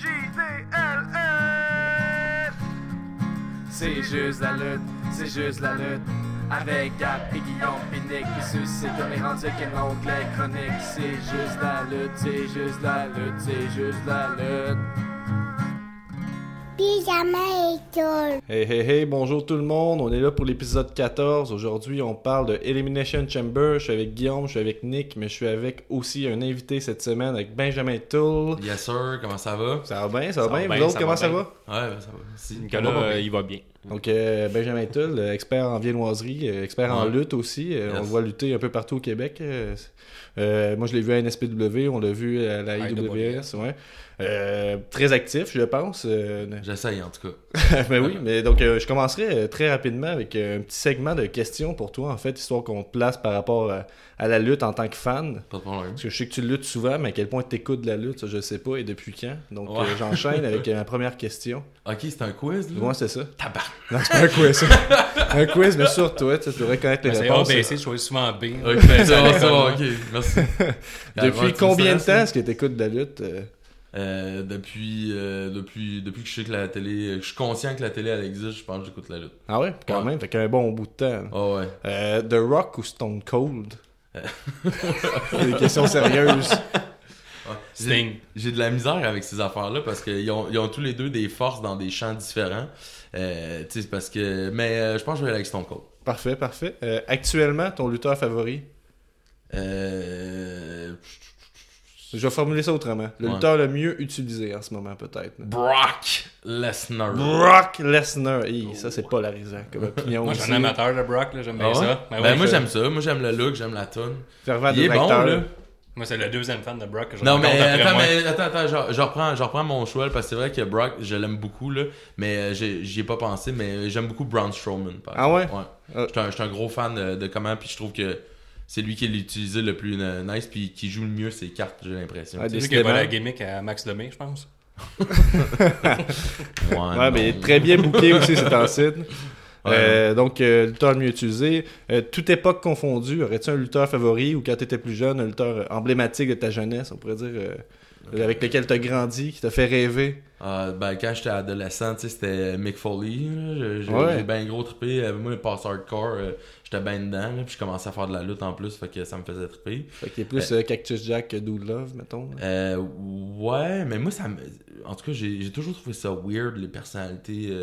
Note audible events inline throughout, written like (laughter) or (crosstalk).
C-J-D-L-F. C'est juste la lutte, c'est juste la lutte. Avec Gap et Guillaume Pinique qui suscite comme les rendus qu'un onglet chronique. C'est juste la lutte, c'est juste la lutte, c'est juste la lutte. Tout. Hey hey hey, bonjour tout le monde, on est là pour l'épisode 14. Aujourd'hui, on parle de Elimination Chamber. Je suis avec Guillaume, je suis avec Nick, mais je suis avec aussi un invité cette semaine avec Benjamin Toul. Yes sir, comment ça va? Ça va bien, ça va Ça va bien? bien, Vous autres, ça comment va ça va? Ouais, ben, ça va. Si. Nicolas, va? euh, bien. il va bien. Donc, euh, Benjamin Toul, euh, expert en viennoiserie, expert en lutte aussi. Yes. On le voit lutter un peu partout au Québec. Euh, moi, je l'ai vu à NSPW, on l'a vu à la IWS. Ouais. Euh, très actif, je pense. Euh, En tout cas. (laughs) ben oui, mais donc euh, je commencerai euh, très rapidement avec euh, un petit segment de questions pour toi, en fait, histoire qu'on te place par rapport à, à la lutte en tant que fan. Pas de problème. Parce que je sais que tu luttes souvent, mais à quel point tu écoutes de la lutte, ça je sais pas, et depuis quand. Donc Ouais. euh, j'enchaîne avec (laughs) ma première question. Ok, c'est un quiz là? Moi, c'est ça. Tabac. Non, c'est pas un quiz, ça. (laughs) un quiz, mais sur toi, tu devrais connaître les Ben, C'est réponses. ABC, je choisis souvent B. Ok, ben, ça ça ok, merci. Depuis combien de temps est-ce que tu écoutes de la lutte euh? Euh, depuis, euh, depuis, depuis que je sais que la télé, que je suis conscient que la télé elle existe, je pense que j'écoute la lutte. Ah ouais, quand Ouais. même, fait qu'un bon bout de temps. Oh ouais. Euh, The Rock ou Stone Cold? (laughs) Des questions sérieuses. Ouais. Sting. J'ai de la misère avec ces affaires-là parce qu'ils ont, ils ont tous les deux des forces dans des champs différents. Euh, parce que. Mais euh, je pense que je vais aller avec Stone Cold. Parfait, parfait. Euh, actuellement, ton lutteur favori? Euh. Je vais formuler ça autrement. Le Ouais. lutteur le mieux utilisé en ce moment, peut-être. Brock Lesnar. Brock Lesnar. Ça, c'est polarisant comme opinion. Moi, je suis un amateur de Brock, là, j'aime bien Ah ouais? ça. Ben, ouais, moi je- j'aime ça, moi j'aime le look, j'aime la tune. Fervent Il est bon là. Moi, c'est le deuxième fan de Brock que je Non mais attends, moi. mais attends, attends, je, je reprends, je reprends mon choix parce que c'est vrai que Brock, je l'aime beaucoup là, mais euh, j'ai- j'y ai pas pensé, mais j'aime beaucoup Braun Strowman. par Ah ouais? Ah. Ouais. J'étais un, j'étais un gros fan de, de comment, puis je trouve que c'est lui qui est utilisé le plus euh, nice, puis qui joue le mieux ses cartes, j'ai l'impression. C'est lui qui a volé la gimmick à Max Lemay, je pense. (laughs) Ouais, Ouais, mais il est très bien booké aussi, c'est site. Euh, donc, euh, lutteur le mieux utilisé. Euh, toute époque confondue, aurais-tu un lutteur favori ou quand tu étais plus jeune, un lutteur emblématique de ta jeunesse, on pourrait dire, euh, avec lequel tu as grandi, qui t'a fait rêver Euh, ben, quand j'étais adolescent, c'était Mick Foley. J'ai Ouais. bien gros trippé. Euh, Moi, le pass hardcore, euh, j'étais bien dedans. là, Puis je commençais à faire de la lutte en plus, fait que ça me faisait tripper. Fait qu'il est plus euh, Cactus Jack que Dude Love, mettons. ouais, mais moi, ça me... En tout cas, j'ai toujours trouvé ça weird, les personnalités,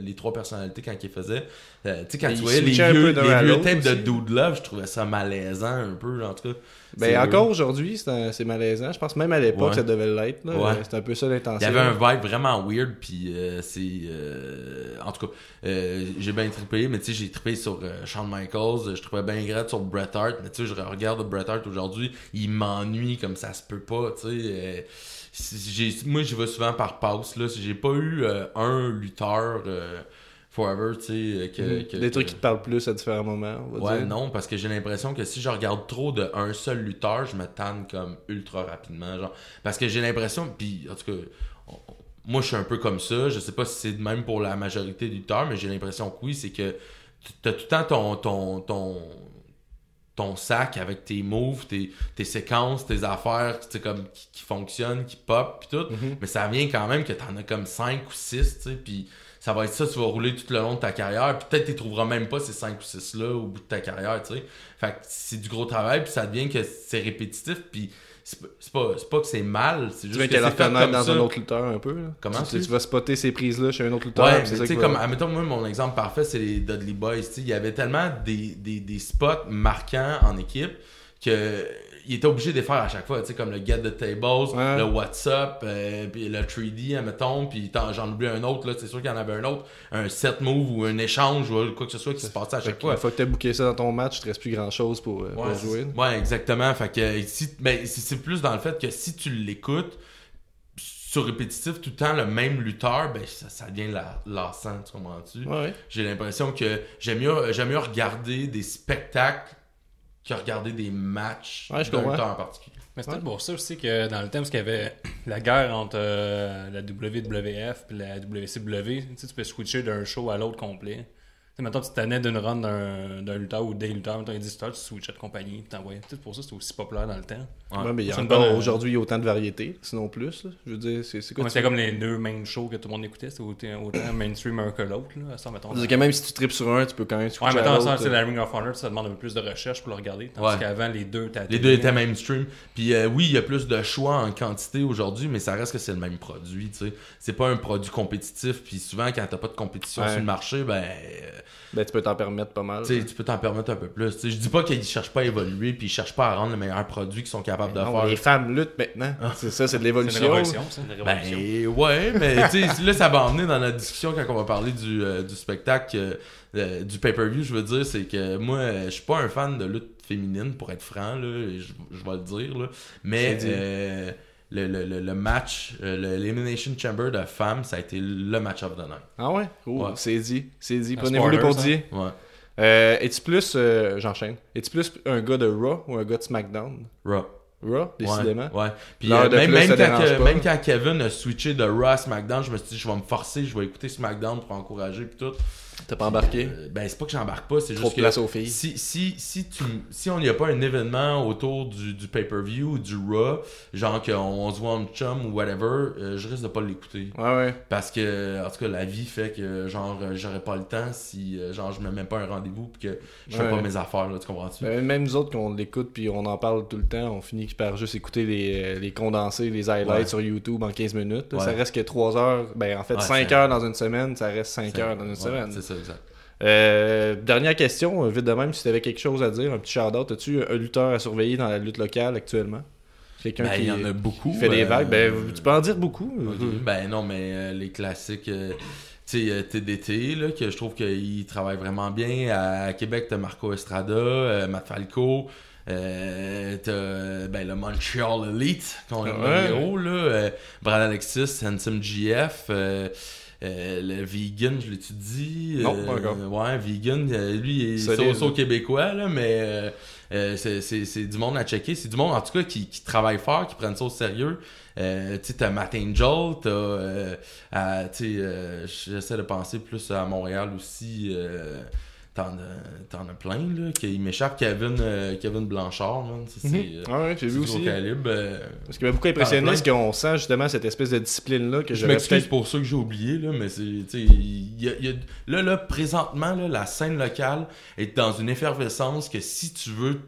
les trois personnalités quand ils faisaient. Euh, tu sais, quand tu voyais les vieux, les vieux de. Dude Love, je trouvais ça malaisant un peu, en tout cas. Ben, encore aujourd'hui, c'est malaisant. Je pense même à l'époque, Ouais. ça devait l'être. Ouais. C'est un peu ça l'intention. Il y avait un vibe vraiment weird, puis euh, c'est... euh, en tout cas, euh, j'ai bien trippé, mais tu sais, j'ai trippé sur euh, Shawn Michaels, je trouvais bien grave sur Bret Hart, mais tu sais, je regarde Bret Hart aujourd'hui, il m'ennuie comme ça se peut pas, tu sais. euh, moi, j'y vais souvent par passe, là. J'ai pas eu euh, un lutteur euh, forever, tu sais, euh, que, Mhm. que- Des trucs qui te parlent plus à différents moments, on va Ouais, dire. non, parce que j'ai l'impression que si je regarde trop de un seul lutteur, je me tanne comme ultra rapidement. Genre, parce que j'ai l'impression, puis en tout cas, on- moi je suis un peu comme ça. Je sais pas si c'est de même pour la majorité des lutteurs, mais j'ai l'impression que oui, c'est que tu as tout le temps ton, ton, ton, ton sac avec tes moves, tes, tes séquences, tes affaires tu sais, comme, qui, qui fonctionnent, qui pop, puis tout. Mhm. Mais ça vient quand même que t'en as comme 5 ou 6, tu sais, puis ça va être ça, tu vas rouler tout le long de ta carrière, peut-être tu trouveras même pas ces 5 ou 6 là au bout de ta carrière, tu sais. Fait que c'est du gros travail, puis ça devient que c'est répétitif, puis c'est pas, c'est pas, que c'est mal, c'est Tu juste veux que qu'elle c'est dans ça. un autre lutteur un peu. là? Comment tu, tu- tu vas spotter ces prises-là chez un autre lutteur. Ouais, c'est tu comme, admettons, moi, mon exemple parfait, c'est les Dudley Boys. tu sais, Il y avait tellement des, des, des spots marquants en équipe que il était obligé de les faire à chaque fois, tu sais, comme le Get the Tables, Ouais. le What's Up, euh, puis le 3D, admettons, puis j'en oublie un autre, là, c'est sûr qu'il y en avait un autre, un set move ou un échange ou quoi que ce soit qui se passait à chaque que fois. Une fois que t'as booké ça dans ton match, il te reste plus grand-chose pour, euh, pour jouer. ouais, exactement. Fait que si, ben, c'est plus dans le fait que si tu l'écoutes sur répétitif tout le temps le même lutteur, ben ça, ça devient la, lassant, tu comprends-tu? Ouais. J'ai l'impression que j'aime mieux, j'aime mieux regarder des spectacles que regarder des matchs Ouais, d'un en particulier. Mais c'est peut-être pour ça aussi que dans le thème, parce qu'il y avait la guerre entre euh, la WWF et la WCW, tu sais, tu peux switcher d'un show à l'autre complet. Sais, mettons, tu t'annais d'une run d'un d'un lutteur ou des lutteurs, mettons, il dit tu switchais de compagnie, puis t'envoyais. Peut-être pour ça, c'était aussi populaire dans le temps. Ouais. Ouais, mais il y a encore bonne, euh, aujourd'hui aujourd'hui autant de variétés, sinon plus. là. Je veux dire, c'est quoi Comme tu- C'était comme les deux main shows que tout le monde écoutait, c'était autant, autant mainstream un que l'autre, là. Ça, mettons. C'est-à-dire que même si tu tripes sur un, tu peux quand même Ouais, switcher à mettons, ça, c'est euh. la Ring of Honor, ça demande un peu plus de recherche pour le regarder. Tandis Ouais. qu'avant, les deux, t'as Les deux étaient mainstream. Puis euh, oui, il y a plus de choix en quantité aujourd'hui, mais ça reste que c'est le même produit, tu sais. C'est pas un produit compétitif, puis souvent, quand t'as pas de compétition Ouais. sur le marché, ben... euh, Ben, tu peux t'en permettre pas mal. tu peux t'en permettre un peu plus. Je dis pas qu'ils cherchent pas à évoluer, puis ils cherchent pas à rendre le meilleur produit qu'ils sont capables de Non, faire. les femmes luttent maintenant. C'est ça, c'est de C'est une l'évolution. révolution, ça. Une révolution. Ben ouais, (laughs) mais tu sais, là ça va emmener dans notre discussion quand on va parler du, euh, du spectacle, euh, euh, du pay-per-view, je veux dire, c'est que moi, je suis pas un fan de lutte féminine, pour être franc, là, je, vais le dire, là, mais C'est euh, le, le, le, le match, euh, le- l'Elimination Chamber de femmes, ça a été le match of the night. Ah ouais? Ouais. c'est dit. C'est dit. Prenez-vous le pour dire. Ouais. Euh, Es-tu plus, euh, j'enchaîne, es-tu plus un gars de Raw ou un gars de SmackDown? Raw. Raw, décidément. Ouais. ouais. Puis euh, même, plus, même, quand, même quand Kevin a switché de Raw à SmackDown, je me suis dit, je vais me forcer, je vais écouter SmackDown pour encourager, puis tout. T'as pas embarqué? Euh, ben, c'est pas que j'embarque pas, c'est juste de que. place aux filles. Si, si, si, tu, si on n'y a pas un événement autour du, du pay-per-view ou du Raw, genre qu'on on se voit en chum ou whatever, euh, je risque de pas l'écouter. Ouais, ouais. Parce que, en tout cas, la vie fait que, genre, euh, j'aurais pas le temps si, euh, genre, je me mets pas un rendez-vous pis que je fais Ouais. pas mes affaires, là, tu comprends-tu? Ben, même nous autres, qu'on l'écoute puis on en parle tout le temps, on finit par juste écouter les, les condensés, les highlights Ouais. sur YouTube en 15 minutes. là. Ça reste que 3 heures. Ben, en fait, Ouais, 5 c'est- heures dans une semaine, ça reste 5 heures dans une semaine. C'est ça, exact. Euh, dernière question, euh, vite de même, si tu avais quelque chose à dire, un petit shout-out, as-tu un lutteur à surveiller dans la lutte locale actuellement? Quelqu'un Ben, qui, il y en a beaucoup. fait des euh, vagues? Ben, tu peux en dire beaucoup. Ben non, mais les classiques, tu sais, TDT, là, que je trouve qu'il travaille vraiment bien. À Québec, t'as Marco Estrada, Matt Falco, euh, t'as ben, le Montreal Elite, qu'on a Ouais. là, euh, Brad Alexis, Handsome GF, euh, le vegan, je l'ai-tu dit? Non, Euh, pas encore. Ouais, vegan, euh, lui, il est so-so québécois, là, mais euh, euh, c'est- c'est c'est du monde à checker. C'est du monde, en tout cas, qui, qui travaille fort, qui prennent ça au sérieux. Euh, tu sais, t'as Matt Angel, t'as, euh, tu sais, euh, j'essaie de penser plus à Montréal aussi. T'en as, plein, là. Qui, il m'échappe Kevin, euh, Kevin Blanchard, man. Ça, c'est, euh, Ah ouais, j'ai vu aussi. calibre. euh, Ce qui m'a beaucoup impressionné, c'est qu'on sent justement cette espèce de discipline-là que je m'excuse pour ça que j'ai oublié, là, mais c'est, tu sais, il y a- y a- là, là, présentement, là, la scène locale est dans une effervescence que si tu veux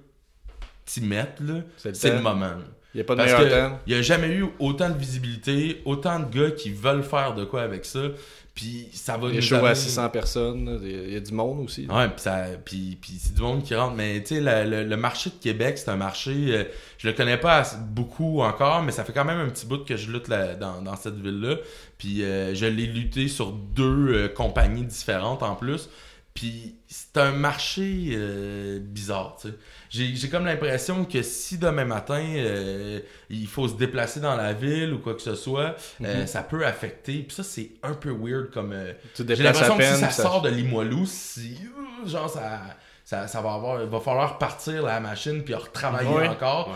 t'y mettre, là, C'est le moment. Il n'y a pas de Parce meilleur temps. il n'y a jamais eu autant de visibilité, autant de gars qui veulent faire de quoi avec ça, puis ça va Des nous shows à amener- 600 personnes, il y a du monde aussi. Ouais, puis ça puis, puis c'est du monde qui rentre mais tu sais la- le, le marché de Québec, c'est un marché euh, je le connais pas beaucoup encore, mais ça fait quand même un petit bout que je lutte là- dans, dans cette ville-là. Puis euh, je l'ai lutté sur deux euh, compagnies différentes en plus. Puis c'est un marché euh, bizarre, tu sais. J'ai j'ai comme l'impression que si demain matin euh, il faut se déplacer dans la ville ou quoi que ce soit, euh, Mhm. ça peut affecter. Puis ça c'est un peu weird comme euh, Tu j'ai l'impression que si ça sort de Limoilou, si, genre, ça, ça, ça va avoir, il va falloir partir la machine puis retravailler Ouais. encore Ouais.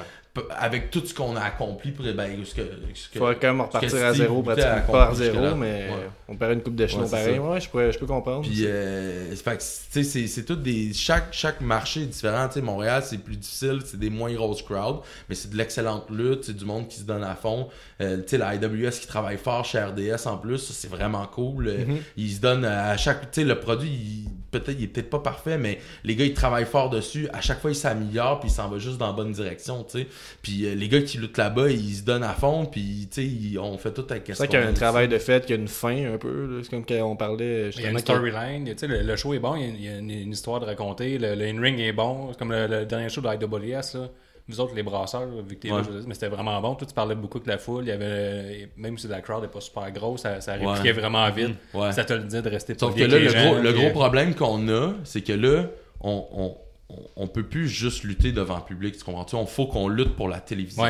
Avec tout ce qu'on a accompli pour, ben, ce que, ce que- faudrait quand même repartir à zéro, pratiquement pas à zéro, mais Ouais. on perd une coupe d'échelon Ouais, pareil. Ouais, je, pourrais, je peux comprendre. Puis, euh, c'est, tout des. Chaque, chaque marché est différent. Tu sais, Montréal, c'est plus difficile, c'est des moins grosses crowds, mais c'est de l'excellente lutte, c'est du monde qui se donne à fond. Euh, tu sais, la IWS qui travaille fort chez RDS en plus, ça, c'est vraiment cool. Euh, Mhm. Ils se donnent à chaque. Tu sais, le produit, il- peut-être, il est peut-être pas parfait, mais les gars, ils travaillent fort dessus. À chaque fois, ils s'améliorent, puis ils s'en vont juste dans la bonne direction, tu sais. Puis euh, les gars qui luttent là-bas, ils se donnent à fond, puis, tu sais, ils- on fait tout avec C'est vrai qu'il y a un travail de fait, qu'il y a une fin un peu. là. C'est comme quand on parlait Il y a une justement. storyline, tu sais, le, le show est bon, il y a, il y a une, une histoire de raconter, le, le in-ring est bon, c'est comme le, le dernier show de IWS, là. Vous autres, les brasseurs, vu que t'es là, Ouais. mais c'était vraiment bon. Toi, tu parlais beaucoup avec la foule. Il y avait, même si la crowd n'est pas super grosse, ça, ça répliquait Ouais. vraiment vite. Ouais. Ça te le dit de rester Sauf que là, le gros, le gros euh, problème qu'on a, c'est que là, on, on peut plus juste lutter devant le public, tu comprends-tu? On faut qu'on lutte pour la télévision.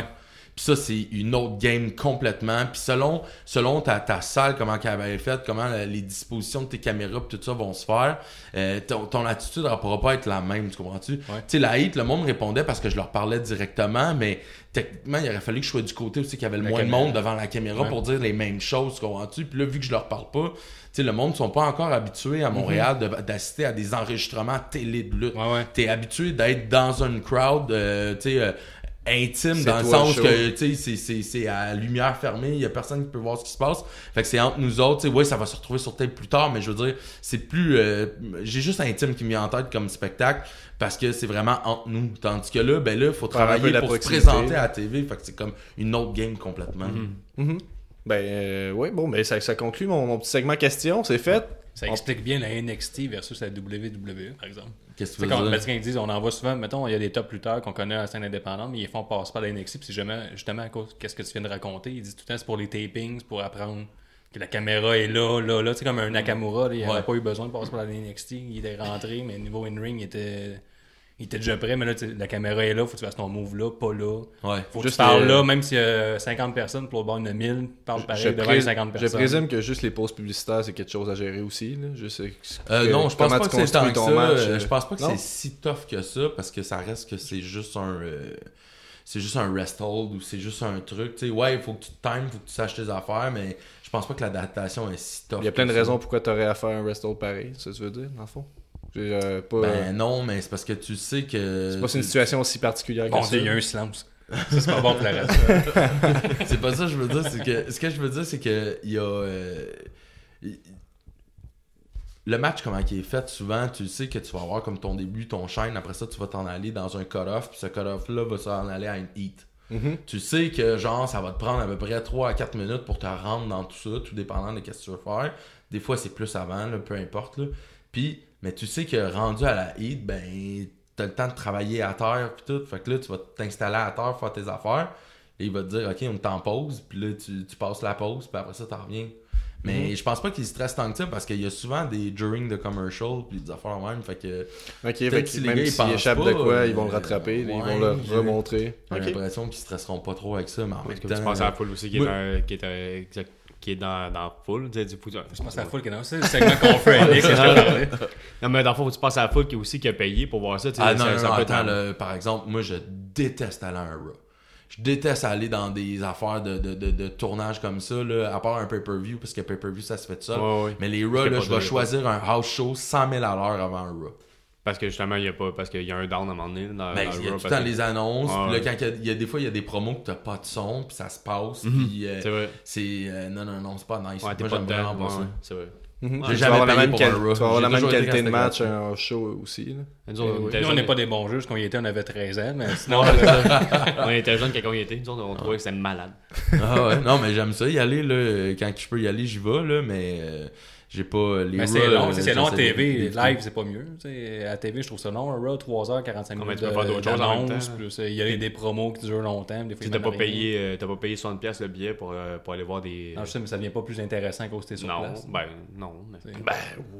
Ouais. Puis ça, c'est une autre game complètement. Puis selon, selon ta, ta salle, comment qu'elle avait fait, comment la- les dispositions de tes caméras pis tout ça vont se faire, euh, ton, ton attitude ne pourra pas être la même, tu comprends-tu? Tu sais, la hit, le monde répondait parce que je leur parlais directement, mais techniquement, il aurait fallu que je sois du côté aussi qu'il y avait le La moins de monde devant la caméra Ouais. pour dire les mêmes choses, tu comprends-tu? Puis là, vu que je leur parle pas, tu sais, le monde ne sont pas encore habitués à Montréal de- d'assister à des enregistrements télé de lutte. Ouais, ouais. T'es habitué d'être dans une crowd, euh, tu sais, euh, intime, dans le sens show. que, tu sais, c'est- c'est- c'est à lumière fermée, il y a personne qui peut voir ce qui se passe. Fait que c'est entre nous autres, tu sais, ouais, ça va se retrouver sur tape plus tard, mais je veux dire, c'est plus, euh, j'ai juste intime qui me vient en tête comme spectacle, parce que c'est vraiment entre nous. Tandis que là, ben là, il faut travailler pour se présenter à la TV, fait que c'est comme une autre game complètement. Mhm. Ben, euh, oui, bon, ben, ça, ça conclut mon, mon petit segment question. C'est fait. Ça explique bien la NXT versus la WWE, par exemple. Qu'est-ce que tu veux dire? qu'ils disent, on en voit souvent, mettons, il y a des top lutteurs qu'on connaît à la scène indépendante, mais ils font passer par la NXT, puis jamais, justement, à cause, qu'est-ce que tu viens de raconter, ils disent tout le temps, c'est pour les tapings, c'est pour apprendre que la caméra est là, là, là, tu sais, comme un Nakamura, là, il n'avait Ouais. pas eu besoin de passer par la NXT, il était rentré, mais niveau in-ring, il était, il était déjà prêt, mais là, la caméra est là, faut que tu fasses ton move là, pas là. Ouais. Faut que Juste tu parles les- là, même s'il y a 50 personnes, pour le bord, il y en a 1000, parle pareil je, devant pré- les 50 je personnes. présume que juste les pauses publicitaires, c'est quelque chose à gérer aussi. Là. Juste, euh, Euh, non, je pense pas que c'est tant que ça. match, euh, euh, Je pense pas que c'est si tough que ça parce que ça reste que c'est juste un. euh, c'est juste un rest hold ou c'est juste un truc. Tu sais, ouais, il faut que tu te times, il faut que tu saches tes affaires, mais je pense pas que l'adaptation est si tough. Il y a plein de ça. raisons pourquoi tu aurais à faire un rest hold pareil, c'est ça que tu veux dire, dans le fond. Euh, pas, Ben non, mais c'est parce que tu sais que. c'est pas une situation aussi particulière Bon que ça. Il y a un silence. Ça, c'est pas bon pour la radio. (laughs) c'est pas ça que je veux dire, c'est que. Ce que je veux dire, c'est que il y a. euh, le match, comment il est fait, souvent, tu sais que tu vas avoir comme ton début, ton chaîne, après ça, tu vas t'en aller dans un cut-off, puis ce cut-off-là va s'en aller à une heat. Mhm. Tu sais que genre ça va te prendre à peu près 3 à 4 minutes pour te rendre dans tout ça, tout dépendant de ce que tu veux faire. Des fois c'est plus avant, là, peu importe. Là. Puis, mais tu sais que rendu à la heat, ben t'as le temps de travailler à terre puis tout. Fait que là, tu vas t'installer à terre, faire tes affaires. Et il va te dire ok, on est en pause, puis là tu, tu passes la pause, puis après ça t'en reviens. Mais je pense pas qu'il stresse tant que ça parce qu'il y a souvent des during the commercial puis des affaires même. Fait que Ok, fait que si même s'ils échappent pas, de quoi, euh, ils vont le rattraper, ils ouais, vont le remontrer. j'ai l'impression qu'ils stresseront pas trop avec ça, mais en même Parce que temps. tu penses à la foule aussi qui est, Oui. qui est, euh, exact- qui est dans, dans la foule. Tu sais, du coup, tu- Je pense à la foule qui est dans c'est le segment qu'on fait. (laughs) Non, mais dans le fond, tu passes à la foule qui, aussi, qui a payé pour voir ça. tu sais, Ah non, ça- non, ça non, peut être attends, un- là, par exemple, moi je déteste aller à un Raw. Je déteste aller dans des affaires de, de, de, de tournage comme ça, là, à part un pay-per-view, parce que pay-per-view ça se fait de ça. Ouais, ouais. Mais les Raw, là, je vais choisir un house show 100 000 à l'heure avant un Raw. Parce que justement, il y a pas. Parce qu'il y a un down à un moment donné. Dans, Ben, dans il y a tout le temps que- les annonces, Ouais, puis là, quand il y a, il y a des fois, il y a des promos que t'as pas de son, puis ça se passe, puis euh, C'est vrai. c'est... euh, non, non, non, c'est pas nice. Ouais, Moi, pas j'aime vraiment pas ça. C'est vrai. Mhm. J'ai jamais avoir la payé même, pour un Raw. tu vas avoir la même qualité de match un show aussi. là. Nous, autres, on était Nous, on n'est pas des bons juges. Quand il était, on avait 13 ans. Mais (laughs) sinon, (laughs) on était jeunes quand on y était. Nous, autres, on trouvait que c'était malade. Ah ouais, non, mais j'aime ça y aller, là. Quand je peux y aller, j'y vais, là, mais euh, j'ai pas les mais c'est long. euh, C'est long à j'essaie de- TV. Live, c'est pas mieux. Tu sais, À TV, je trouve ça long. Un Raw, 3h45 mais minutes plus, euh, Il y a des promos qui durent longtemps. Tu il t'as mène pas payé, euh, t'as pas payé 60$ piastres le billet pour, euh, pour aller voir des. Non, je sais, mais ça devient pas plus intéressant qu'au sur non, place. ben non. mais- C'est- Ben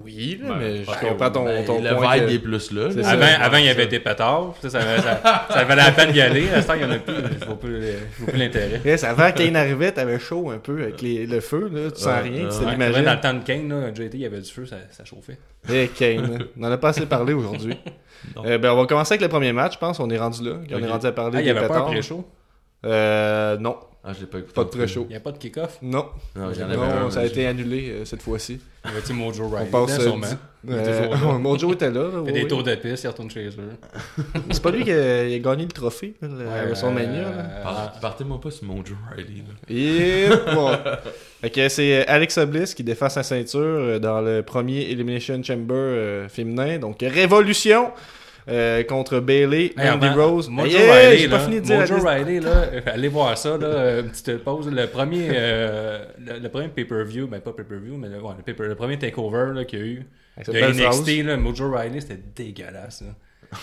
oui, là, Ben, mais je ben, comprends ton, Ben, ton le point. vibe que- est plus là. Avant, il y avait des pétards. Ça, ça, ça, ça valait la peine d'y aller. À ce temps, il y en a plus. Je vois plus, je vois plus l'intérêt. Yes, avant Kane arrivait, t'avais chaud un peu avec les- le feu, là, tu sens rien, tu l'imagines. Dans le temps de Kane, JT, il y avait du feu, ça, ça chauffait. Eh, Kane, on en a pas assez parlé aujourd'hui. (laughs) Euh, ben, on va commencer avec le premier match, je pense. On est rendu là. On est rendu à parler Ah, il n'y avait pas un pré-show? Euh, non, Ah, je l'ai pas écouté. pas de pré-show. Il n'y a pas de kick-off? Non, Non, il y en avait non un, ça a été annulé euh, cette fois-ci. Il y avait-tu Mojo On Riley passe. dedans, euh, sûrement. euh. (laughs) Mojo était là. là, Il oui, fait des oui. tours de piste, il retourne chez eux. (laughs) C'est pas lui qui a, il a gagné le trophée, là, le Ouais, WrestleMania. euh, Par- Partez-moi pas sur Mojo Riley. Et (laughs) bon. Ok, c'est Alexa Bliss qui défend sa ceinture dans le premier Elimination Chamber euh, féminin. Donc, Révolution euh, contre Bailey, Hey, Mandy avant, Rose. Mojo Hey, Riley, pas là, fini de dire Mojo. Riley, là, (laughs) allez voir ça, là, une petite pause. Le premier, euh, le, le premier pay-per-view, ben pas pay-per-view, mais le, ouais, le, pay-per- le premier takeover qu'il y a eu de. NXT, là, Mojo Riley, c'était dégueulasse. là.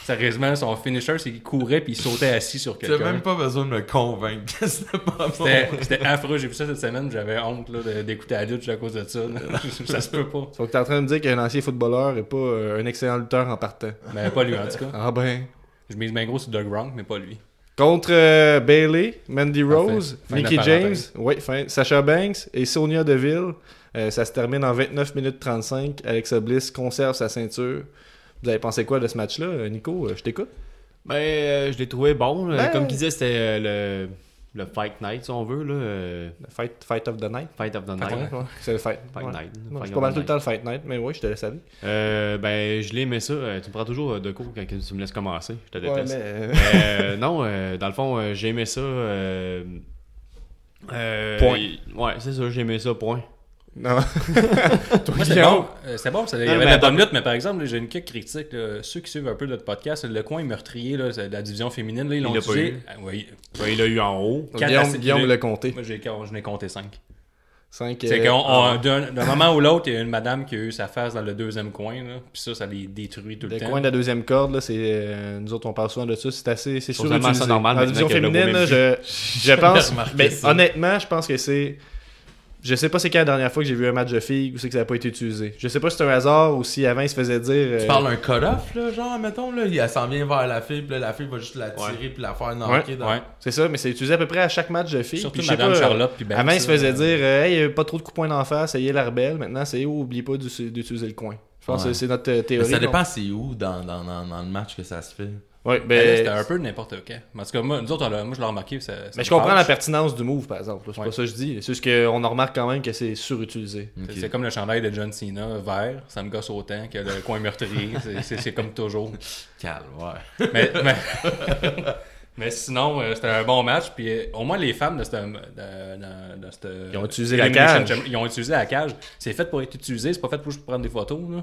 Sérieusement, son finisher, c'est qu'il courait puis il sautait assis sur T'as quelqu'un. même pas besoin de me convaincre que c'était pas bon. C'était c'était affreux. J'ai vu ça cette semaine. J'avais honte d'écouter la lutte à cause de ça. (laughs) ça se peut pas. Donc, t'es en train de me dire qu'un ancien footballeur et pas euh, un excellent lutteur en partant. Mais pas lui, en tout cas. Ah ben. Je mise bien gros sur Doug Gronk, mais pas lui. Contre euh, Bailey, Mandy Rose, Fin- fin de Mickey. James, oui, fin, Sasha Banks et Sonia Deville. Euh, ça se termine en 29 minutes 35. Alexa Bliss conserve sa ceinture. Vous avez pensé quoi de ce match-là, euh, Nico? Euh, Je t'écoute. Ben, euh, je l'ai trouvé bon. Ben- Comme tu disais, c'était le, le Fight Night, si on veut. Là, euh, Fight, fight of the Night? fight of the Night. Ouais, C'est le Fight. Fight Ouais. Night. Fight of pas mal tout le temps le Fight Night, mais oui, je te laisse aller. Euh, ben, je l'ai aimé ça. Tu me prends toujours de cours quand tu me laisses commencer. Je te Ouais, déteste. mais, euh, (laughs) non, euh, dans le fond, j'ai aimé ça. Point. Ouais, c'est ça, j'ai aimé ça, point. Non. Moi, (laughs) c'est bon. Euh, c'est bon, ça, il y avait mais la bonne lutte, mais par exemple, là, j'ai une quelques critique. là. Ceux qui suivent un peu notre podcast, le coin meurtrier là, c'est de la division féminine, là, ils l'ont l'a pas utilisé. eu. Ah, oui. Il l'a eu en haut. Quatre Guillaume, l'a compté. Moi, j'ai, je n'ai compté 5. 5. C'est qu'on, on- d'un, d'un (laughs) moment ou l'autre, il y a une madame qui a eu sa face dans le deuxième coin, là, puis ça, ça les détruit tout le, Le temps. coin de la deuxième corde, là, c'est euh, nous autres on parle souvent de ça, c'est assez c'est ça normal maintenant division féminine, là, (laughs) je, je pense remarqué ça. honnêtement, je pense que c'est je sais pas c'est quand la dernière fois que j'ai vu un match de filles où c'est que ça n'a pas été utilisé. Je sais pas si c'est un hasard ou si avant il se faisait dire Tu euh, parles d'un cut-off, là, genre, mettons, là, elle s'en vient vers la fille, puis là, la fille va juste la tirer, puis la faire knocker dans Ouais. c'est ça, mais c'est utilisé à peu près à chaque match de filles. Surtout Puis je sais Madame pas, euh, Charlotte, puis Banks, Avant, il se faisait euh, dire euh, Hey, il y a pas trop de coups de poing d'en face, ayez la rebelle. Maintenant, c'est oh, oubliez pas d'u- d'utiliser le coin. Je pense Ouais. que c'est notre euh, Mais théorie. ça dépend c'est où dans, dans, dans, dans le match que ça se fait. Ouais, Ben, ben, c'était un peu n'importe quand. En tout cas, moi, nous autres, on moi, je l'ai remarqué. Ça, ça Mais je comprends la pertinence du move, par exemple. C'est Ouais. pas ça que je dis. C'est juste qu'on en remarque quand même que c'est surutilisé. C'est- comme le chandail de John Cena, vert, ça me gosse autant que le coin meurtrier. (laughs) C'est- comme toujours. Calme, ouais. Mais, (laughs) mais, mais sinon, euh, c'était un bon match. Puis euh, au moins, les femmes de cette. De, de, de cette Ils ont utilisé la cage. Chamber- Ils ont utilisé la cage. C'est fait pour être utilisé, c'est pas fait pour juste prendre des photos. Là.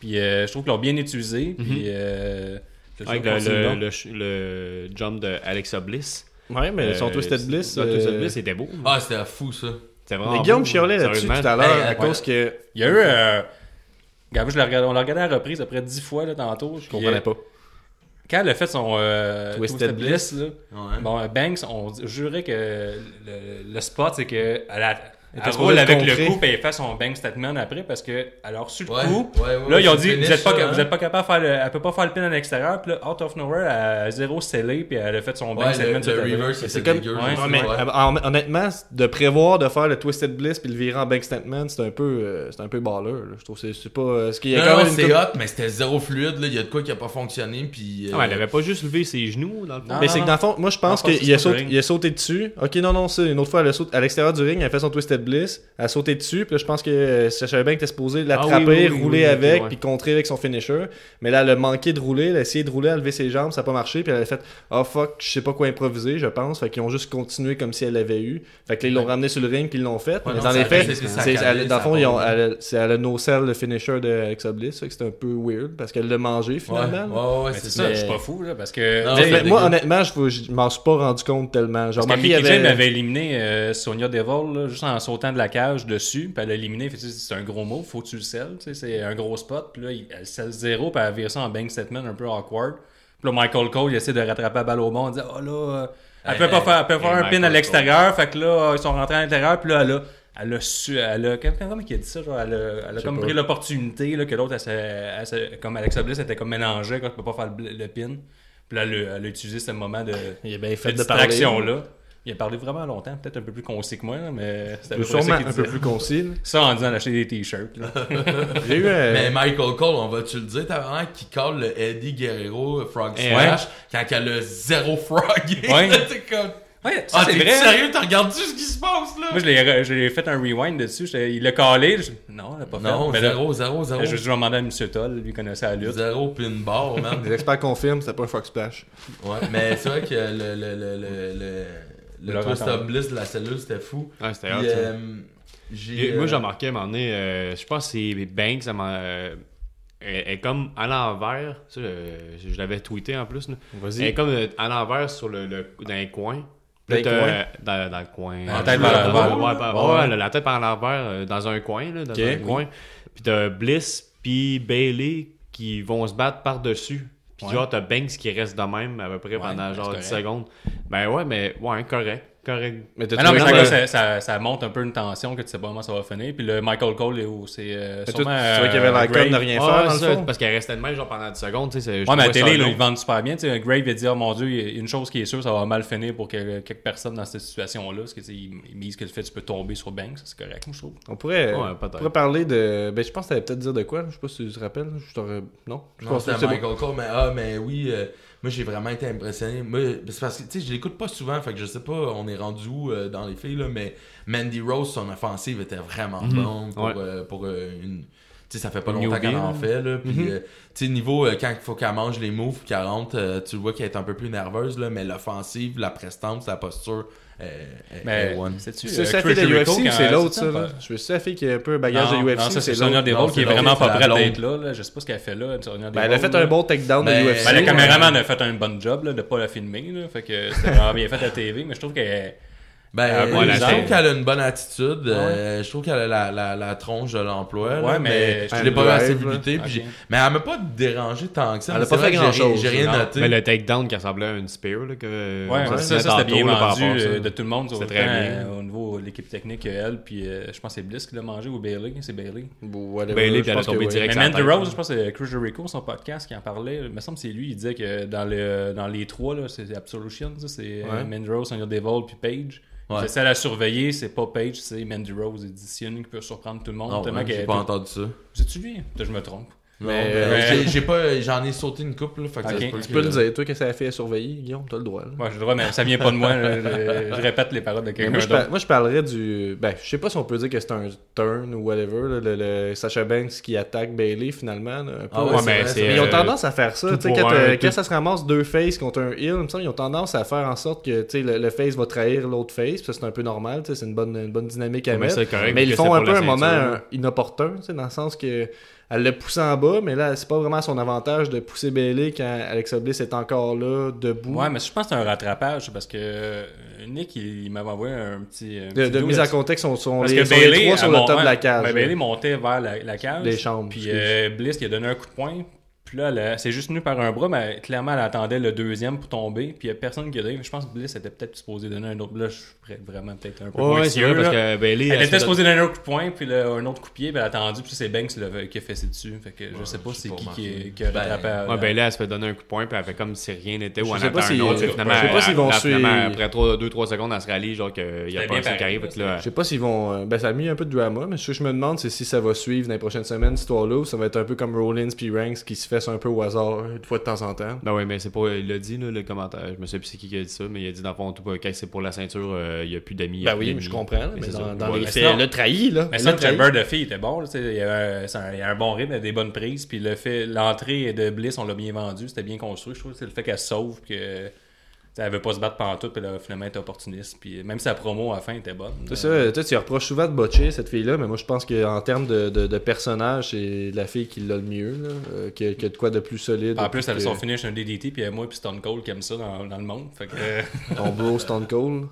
Puis euh, je trouve qu'ils l'ont bien utilisé. Puis. euh, je Avec le, le, jump de Alexa Bliss. Ouais, mais son Euh, Twisted Bliss. Son Twisted euh, Bliss était beau. Ah, c'était fou, ça. C'était vraiment Mais Guillaume chialait là-dessus tout à l'heure Hey, à ouais. cause que. Il y a eu. Euh, regarde, je l'ai regardé- on l'a regardé à la reprise après dix fois là, tantôt. Je comprenais pas. Quand elle a fait son euh, Twisted Twisted, Bliss, là, Ouais. bon, euh, Banks, on jurait que le, le spot, c'est que elle, a, elle était roule avec le le coup, puis elle fait son Bank Statement après parce que elle a reçu le Ouais, coup. ouais, ouais, là, ils ont dit, vous êtes, pas, vous hein. êtes pas capable de faire le, elle peut pas faire le pin à l'extérieur, puis là, out of nowhere, elle a zéro scellé, puis elle a fait son Bank Ouais, Statement. le, tout le à l'heure. reverse, C'est comme- mais honnêtement, de prévoir de faire le Twisted Bliss puis le virer en Bank Statement, c'est un peu, euh, c'est un peu baller. là. Je trouve que c'est- c'est pas. euh, ce qu'il y a Non, quand non, même une c'est hot, mais c'était zéro fluide, là. Il y a de quoi qui a pas fonctionné, puis... euh, elle avait pas juste levé ses genoux, dans le fond. Mais c'est que dans le fond, moi je pense qu'il sur a sauté dessus. Ok, non, non, c'est une autre fois, elle a sauté à l'extérieur du ring, elle a fait son Twisted Bliss, elle a sauté dessus, puis là je pense que Sacha Banks était supposé l'attraper, Ah oui, rouler oui, avec, puis contrer avec son finisher. Mais là, elle a manqué de rouler, elle a essayé de rouler, elle a levé ses jambes, ça a pas marché, puis elle a fait Oh fuck, je sais pas quoi improviser, je pense. Fait qu'ils ont juste continué comme si elle l'avait eu. Fait que là, ils l'ont ramené sur le ring, puis ils l'ont fait. Ouais, mais non, dans les faits, c'est, c'est dans le fond, ils ont, elle, c'est elle a no-sell le finisher de Alexa Bliss, fait que c'est un peu weird, parce qu'elle l'a mangé finalement. ouais, ouais, c'est c'est ça. je suis pas fou, là, parce que. C'est moi, honnêtement, je, m'en suis pas rendu compte tellement. Genre, avait- éliminé euh, Sonia Devil là, juste en sautant de la cage dessus, puis elle l'a éliminé. Tu C'est un gros mot, faut que tu le selles. tu C'est un gros spot, puis là, il- elle scelle zéro, puis elle vire ça en bank statement un peu awkward. Puis là, Michael Cole, il essaie de rattraper la balle au monde, il dit Oh là, euh, elle Hey, peut pas faire, elle peut faire un pin à l'extérieur, fait que là, ils sont rentrés à l'intérieur, puis là, elle a. Elle a su, elle a, comment il a dit ça, genre, elle a, elle a comme pris l'opportunité, là, que l'autre, elle elle comme Alexa Bliss était comme mélangée quand elle peut pas faire le, le pin. Puis là, elle a, utilisé ce moment de, Il est bien fait cette de distraction-là. Il a parlé vraiment longtemps, peut-être un peu plus concis que moi, mais c'était Sûrement ça un qu'il peu plus concis. Ça en disant d'acheter des t-shirts. (laughs) eu euh, Mais Michael Cole, on va-tu le dire, t'as vraiment qui colle le Eddie Guerrero Frog Eh, Smash quand elle a zéro froggy. (laughs) Ouais. (laughs) T'es comme... Ouais, ça Ah, c'est t'es vrai. sérieux? T'as regardé ce qui se passe, là? Moi, je l'ai, re- je l'ai fait un rewind dessus. Il l'a calé. je- Non, il l'a pas Non, fait. Mais là, zéro, zéro, zéro. je, vais demander à M. Toll, lui connaissait la lutte. Zéro pinball, man. Les experts confirment, c'était pas un Frog Splash. Ouais, mais c'est vrai que le, le, le, le, le, Twist of Bliss de la cellule, c'était fou. Ouais, c'était Puis, hot, ça. euh, Et Moi, euh, j'ai remarqué à un moment donné, euh, je pense que c'est Banks, ça m'a, euh, elle elle est comme à l'envers. Ça, euh, je, je l'avais tweeté en plus. là. Elle est Vas-y. comme euh, à l'envers sur le, le- dans les coins. Dans les Là, t'as- coins? Dans, dans le coin. La tête par dans- l'envers. Ouais, par- Ouais. ouais, la- la tête par l'envers euh, dans un coin. Là, dans Ok, un coin. Puis t'as Bliss puis Bailey qui vont se battre par-dessus. Puis Ouais. genre, t'as Banks qui reste de même à peu près pendant genre correct. 10 secondes. Ben ouais, mais ouais, correct. Correct. Mais Mais non, mais ça, ça- ça, ça, ça monte un peu une tension que tu sais pas comment ça va finir. Puis le Michael Cole, est où? c'est euh, sûrement. tu vois qu'il y avait euh, la conne de rien faire, ça, parce qu'elle restait de même genre pendant 10 secondes, tu Ouais, mais à la télé, là, ils vendent super bien. Tu sais, Grave il dit, oh mon dieu, il y a une chose qui est sûre, ça va mal finir pour que, quelques personnes dans cette situation-là. Parce que, tu sais, ils ils misent que le fait que tu peux tomber sur Banks, c'est correct, moi, je trouve. On pourrait, Ouais, on pourrait parler de. Ben, je pense que t'allais peut-être dire de quoi. Je sais pas si tu te rappelles. Je t'aurais. Non? Je Non, pense que. Michael Cole, mais ah, mais oui, euh, moi j'ai vraiment été impressionné. Moi, c'est parce que, tu sais, je l'écoute pas souvent, fait que je sais pas, on est rendu où euh, dans les filles, là, mais Mandy Rose, son offensive était vraiment bonne pour, Ouais. euh, pour euh, une. Tu sais, ça fait pas longtemps qu'elle en fait, là. Puis, euh, tu sais, niveau, euh, quand il faut qu'elle mange les moves, qu'elle rentre, euh, tu vois qu'elle est un peu plus nerveuse, là, mais l'offensive, la prestance, la posture, euh, est- Mais, est one. c'est-tu. C'est euh, ça, la fille de UFC c'est l'autre, c'est ça, là? Je suis la fille qui a un peu un bagage non, de UFC. non, ça, c'est. Sonia c'est qui est vraiment c'est pas prête d'être là, là. Je sais pas ce qu'elle fait là, Ben, elle a fait un bon takedown de Ben, UFC. Ben, le Ouais. caméraman a fait un bon job là, de pas la filmer. Là, fait que c'était vraiment bien fait à la TV, mais je trouve qu'elle. Ben, Ah, euh, bon, je trouve qu'elle a une bonne attitude. euh, je trouve qu'elle a la, la, la tronche de l'emploi. Ouais, là, mais- je Elle l'ai pas vu assez drive, là. visiter. puis Ok. j'ai- Mais elle m'a pas dérangé tant que ça. Elle a pas fait que j'ai- grand-chose, J'ai rien non. noté. Mais le takedown qui ressemblait à une spear, là, que. Ouais, ça, c'était bien vendu euh, de tout le monde. C'était très très bien. Au niveau de l'équipe technique, elle, puis euh, je pense que c'est Bliss qui l'a mangé ou Bailey. C'est Bailey. Bailey, elle a tombé oui. direct. Mais Mandy Rose, je pense que c'est Chris Jericho, son podcast, qui en parlait. Il me semble que c'est lui, il disait que dans, le, dans les trois, là, c'est Absolution, ça, c'est. Mandy Rose, Sonya Devil, puis Page. Ouais. C'est celle à surveiller, c'est pas Page, c'est Mandy Rose. Une qui peut surprendre tout le monde. Non, tellement ouais, j'ai pas tout- entendu ça. C'est-tu lui Peut-être que je me trompe. Non, Mais, mais, euh, j'ai- pas, j'en ai sauté une couple, là, fait que ça Tu peux le dire, toi, que ça a fait à surveiller, Guillaume, t'as le droit. là. Ouais, j'ai le droit, mais ça vient pas de moi. là. je, je répète les paroles de quelqu'un moi, je d'autre. par- moi, je parlerais du. Ben, je sais pas si on peut dire que c'est un turn ou whatever. là, le, le Sasha Banks qui attaque Bailey finalement. là, un peu. Ah ouais, Ouais, c'est mais vrai, c'est, c'est Mais ils ont euh, tendance à faire ça. Quand, un- euh, tout- quand ça se ramasse deux faces contre un heel, ils ont tendance à faire en sorte que tu sais, le, le face va trahir l'autre face. ça, c'est un peu normal. C'est une bonne, une bonne dynamique à Ouais, mais mettre. mais ils font un peu un moment inopportun, tu sais, dans le sens que elle le pousse en bas, mais là, c'est pas vraiment son avantage de pousser Bailey quand Alexa Bliss est encore là, debout. Ouais, mais je pense que c'est un rattrapage parce que euh, Nick, il, il m'avait envoyé un petit. un de, petit de vidéo mise en là-dessus. contexte, sont, sont Parce les, que sont les Bailey, trois sur à le mon- top de la cage. ben. Bailey montait vers la, la cage. Les chambres, Puis euh, Bliss qui a donné un coup de poing. Puis là, elle c'est juste tenu par un bras, mais clairement, elle attendait le deuxième pour tomber. Puis il n'y a personne qui a donné. Je pense que Bliss était peut-être supposé donner un autre. Là, je suis vraiment peut-être un peu Ouais, moins ouais, c'est vrai, sûr, parce que Bailey. Elle était supposée donner un coup de poing, puis là, un autre coup de pied, puis elle a attendu, puis c'est Banks qui a fait dessus. Fait que je sais pas c'est qui qui, remarqué. qui a Ben, rattrapé. à- Ouais, Bailey, elle se fait donner un coup de poing, puis elle fait comme si rien n'était, ou Je en sais pas attend si- un autre. je sais finalement, pas s'ils vont suivre- Après 2-3 secondes, elle se rallie, genre qu'il n'y a pas qui arrive. Je sais pas s'ils vont. euh, Ben, ça a mis un peu de drama, mais ce que je me demande, c'est si ça va suivre dans les prochaines semaines, cette histoire-là, ou ça va être un peu comme Rollins puis Ranks qui se fait un peu au hasard, une fois de temps en temps. Ben oui, mais c'est pas. Il l'a dit, là, le commentaire. Je me sais plus c'est qui qui a dit ça, mais il a dit dans le fond, tout, quand c'est pour la ceinture, euh, il n'y a plus d'amis. Ben oui, d'amis. je comprends, là, mais c'est dans, les Mais faits, trahi, là. Mais ça, le trahi. Jabber de fille était bon. là, tu sais, Il y, avait un, il y a un bon rythme, il y a des bonnes prises. Puis le fait, l'entrée de Bliss, on l'a bien vendu. C'était bien construit. Je trouve que c'est le fait qu'elle sauve. Puis que, elle veut pas se battre pendant tout. Puis là, finalement, elle opportuniste. Puis même sa promo à la fin était bonne. C'est ça, toi, tu reproches souvent de botcher cette fille-là, mais moi je pense qu'en termes de, de, de personnage, c'est la fille qui l'a le mieux, là, euh, qui, a, qui a de quoi de plus solide. En plus, elle a que son finish un DDT. Puis moi, puis Stone Cold qui aime ça dans, dans le monde. Fait que, euh, ton bro Stone Cold.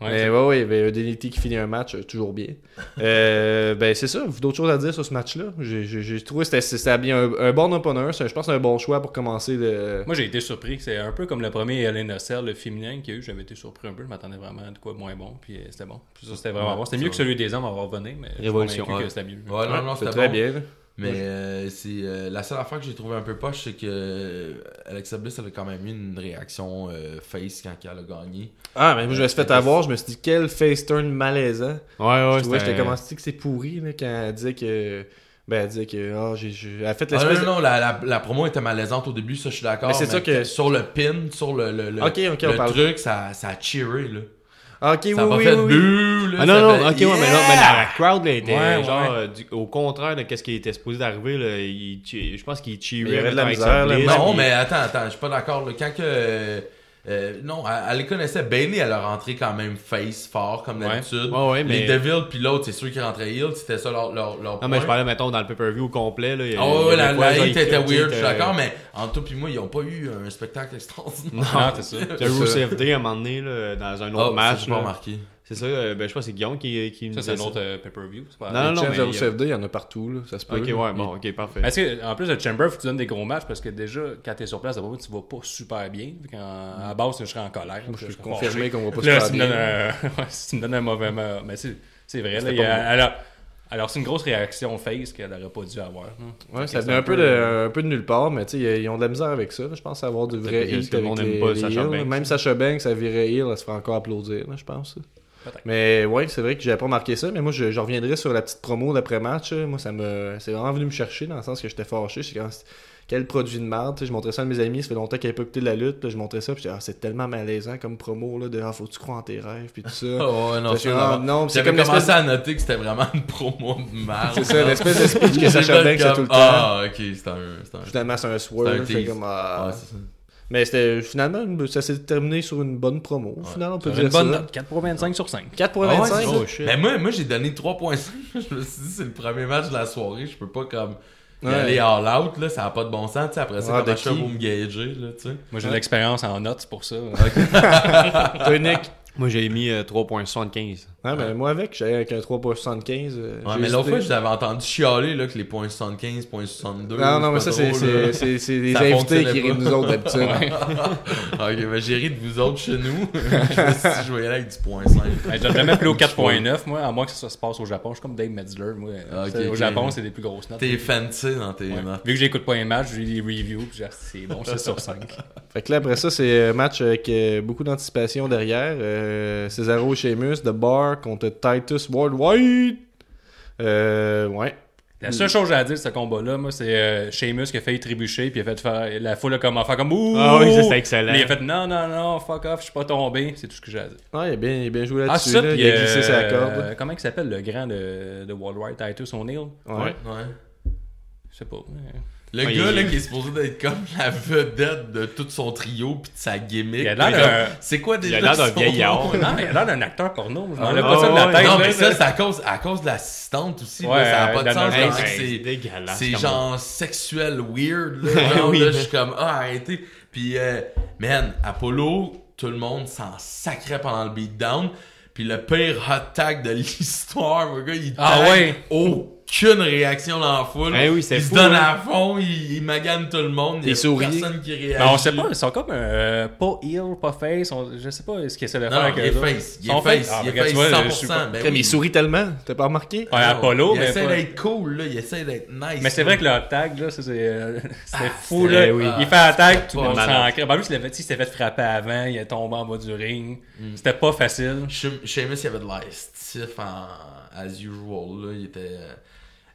Ouais, mais ouais, ouais, ben, un DDT qui finit un match, euh, toujours bien. (laughs) Euh, ben c'est ça, vous d'autres choses à dire sur ce match-là? J'ai- trouvé que c'était- c'était bien un, un bon opener, je pense que c'est un bon choix pour commencer le. Moi, j'ai été surpris. C'est un peu comme le premier Helen Cell, le féminin qu'il y a eu. J'avais été surpris un peu. Je m'attendais vraiment à de quoi moins bon. Puis euh, c'était bon. Puis ça, c'était vraiment Ouais, bon. C'était mieux que celui des hommes, on va revenir. Mais Révolution, convaincu ouais. que c'était mieux. Ouais, non, non, c'est c'était très bon. bien. Mais euh, c'est euh, la seule affaire que j'ai trouvé un peu poche, c'est que euh, Alexa Bliss elle a quand même eu une réaction euh, face quand elle a gagné. Ah, mais moi je me suis fait avoir, je me suis dit quel face turn malaisant. Ouais, ouais, je j'étais commencé que c'est pourri là, quand elle disait que. Ben, elle disait que. Ah, j'ai. Elle a fait Ah, l'espèce. non, non, non, la, la, la promo était malaisante au début, ça je suis d'accord. Mais c'est ça que- Sur le pin, sur le, le, le, truc, ça, ça a cheeré là. Ah, ok, oui, ça a pas oui, fait oui, oui. bu, là. Ah non, non, fait ok, ouais, mais, non, mais la, la crowd là, était Ouais, genre ouais. euh, du- au contraire de qu'est-ce qui était supposé d'arriver. Là, il, je pense qu'il cheerait. Il y avait de la misère, sa là, Non, mais attends, attends, je suis pas d'accord. là. Quand que. Euh, non, elle, elle les connaissait. Bailey, elle a rentré quand même face fort, comme Ouais. d'habitude. Ouais, ouais, mais- Les Devil puis l'autre, c'est sûr qui rentraient heel, c'était ça leur, leur, leur Non, mais je parlais, mettons, dans le pay-per-view au complet. Là, Ah y ouais, la, la il- était weird, je suis d'accord, mais entre toi puis moi, ils ont pas eu un spectacle (laughs) extraordinaire. Non, c'est ça. (laughs) C'est Rusev Day à un moment donné, là, dans un autre Oh, match. j'ai pas là. remarqué. C'est ça, euh, ben, je pense que c'est Guillaume qui, qui me Ça, c'est un autre euh, pay-per-view. c'est pas Non, non, non, mais Zero il y a- il y en a partout, là. Ça se peut. Ok, là. ouais, bon, ok, parfait. Parce que, en plus, le Chamber, faut que tu donnes des gros matchs parce que déjà, quand t'es sur place, d'abord, tu vas pas super bien. Fait qu'en- à la base, je serais en colère. Moi, je peux serais confirmer fâché. qu'on va pas Là, se si tu faire me donnes bien. un, (laughs) ouais, si tu me donnes un mauvais. ma- Mais c'est c'est vrai. Là, il y a- alors, alors, c'est une grosse réaction face qu'elle aurait pas dû avoir. hein. Ouais, ça venait un peu, de, un peu de nulle part, mais tu sais, ils ont de la misère avec ça. là. Je pense avoir du vrai Peut-être parce hit que le avec monde les, pas les Sasha heels. Banks. Même Sacha Banks, ça virait heel, elle se ferait encore applaudir, là, je pense. Mais ouais, c'est vrai que j'avais pas marqué ça, mais moi, je, je reviendrai sur la petite promo d'après-match. là. Moi, ça me, c'est vraiment venu me chercher dans le sens que j'étais fâché. C'est quand quel produit de merde. Je montrais ça à mes amis, ça fait longtemps qu'ils n'avaient pas écouté de la lutte. puis je montrais ça, puis ah, c'est tellement malaisant comme promo, là, de ah, faut que tu crois en tes rêves, puis tout ça. (laughs) Oh, ouais, non, ah, c'est J'avais comme commencé l'espèce- à noter que c'était vraiment une promo de merde. C'est ça, l'espèce de speech que Sacha Banks a tout le temps. Ah, ok, c'est un. Un... Finalement, c'est un C'est swerve. comme, ah. Ouais, c'est ça. Mais c'était finalement, ça s'est terminé sur une bonne promo. Au final, on peut Ça dire une bonne ça. note, 4.25 sur 5. 4.25. Ah ouais, c'est Oh, shit. Mais moi, moi j'ai donné 3.5. (laughs) je me suis dit, c'est le premier match de la soirée. Je peux pas comme y Ouais. aller all out. Là, ça a pas de bon sens. tu sais, après ça, Ah, comment je pour me gager? Là, tu sais? Moi, j'ai de l'expérience en notes, c'est pour ça. (laughs) Toi, Nick? Moi, j'ai mis euh, 3.75. Ouais, mais moi, avec, j'allais avec un 3.75. euh, Ouais, j'ai mais l'autre fois, je l'avais entendu chialer là, que les points 75, points 62. Non, non, mais c'est ça, c'est là. les Ça invités qui rient de nous autres d'habitude. (laughs) ok, mais j'ai ri de vous autres chez nous. (laughs) je dit, je vais y aller avec du point 5. Mais J'ai jamais plus au 4.9, moi, à moins que ça se passe au Japon. Je suis comme Dave Metzler, moi. Au. Japon, c'est des plus grosses notes. T'es fancy dans tes Ouais. notes. Vu que j'écoute pas les matchs, je lis les reviews, puis genre, c'est bon, c'est sur 5. (laughs) Fait que là, après ça, c'est un match avec euh, beaucoup d'anticipation derrière. Euh, Cesaro et Sheamus, The Bar contre Titus Worldwide. Euh, ouais. La seule chose que j'ai à dire de ce combat-là, moi, c'est euh, Sheamus qui a failli trébucher, puis il a fait faire. La foule a comme faire comme Ouh! Ah oui, c'était excellent. Il a fait non, non, non, fuck off, je suis pas tombé. C'est tout ce que j'ai à dire. Ouais, il a bien, il a bien joué Ah, là-dessus. ça, là. puis. il a glissé sa euh, corde. comment il s'appelle le grand de, de Worldwide Titus O'Neill Ouais. Ouais. Ouais. Je sais pas. ouais. Le Ouais, gars il- là, qui est supposé d'être comme (laughs) la vedette de tout son trio pis de sa gimmick. Il a l'air Puis C'est quoi déjà a l'air d'un vieillard. Non, mais il a l'air d'un acteur porno. Je m'en Ah, ai pas ça de ah, la tête. Non, mais ça, c'est à cause, à cause de l'assistante aussi. Ouais, là, ça n'a pas de sens. Hey, c'est c'est dégueulasse C'est genre sexuel weird. Là, (laughs) genre, Oui, là, je suis comme, ah, arrêtez. Puis, euh, man, Apollo, tout le monde s'en sacrait pendant le beatdown. Puis le pire hot tag de (laughs) l'histoire, mon gars, il Ah tag ouais. Aucune réaction dans la foule. Oui, c'est il se fou, donne hein. à fond, il, il magane tout le monde. Il y Il a sourit. personne qui réagit. Mais on sait pas, ils sont comme euh, pas heel, pas face. on- je sais pas ce qu'ils essaient de faire Non, avec il est face. Il Sont est face. Ah, Il est vois, face je suis 100%. pas- Ben Comme oui. il sourit tellement, t'as pas remarqué? Ouais, Apollo, il mais essaie pas- d'être cool, là. Il essaie d'être nice. Mais c'est vrai que le hot tag, là, ça, c'est euh, (laughs) c'était fou, là. oui. Il fait un tag, tout le monde s'en crée. Ben, lui, il s'était fait- il s'était fait frapper avant, il est tombé en bas du ring. Mm. C'était pas facile. Sheamus, il avait de l'air stiff en as usual, là. Il était.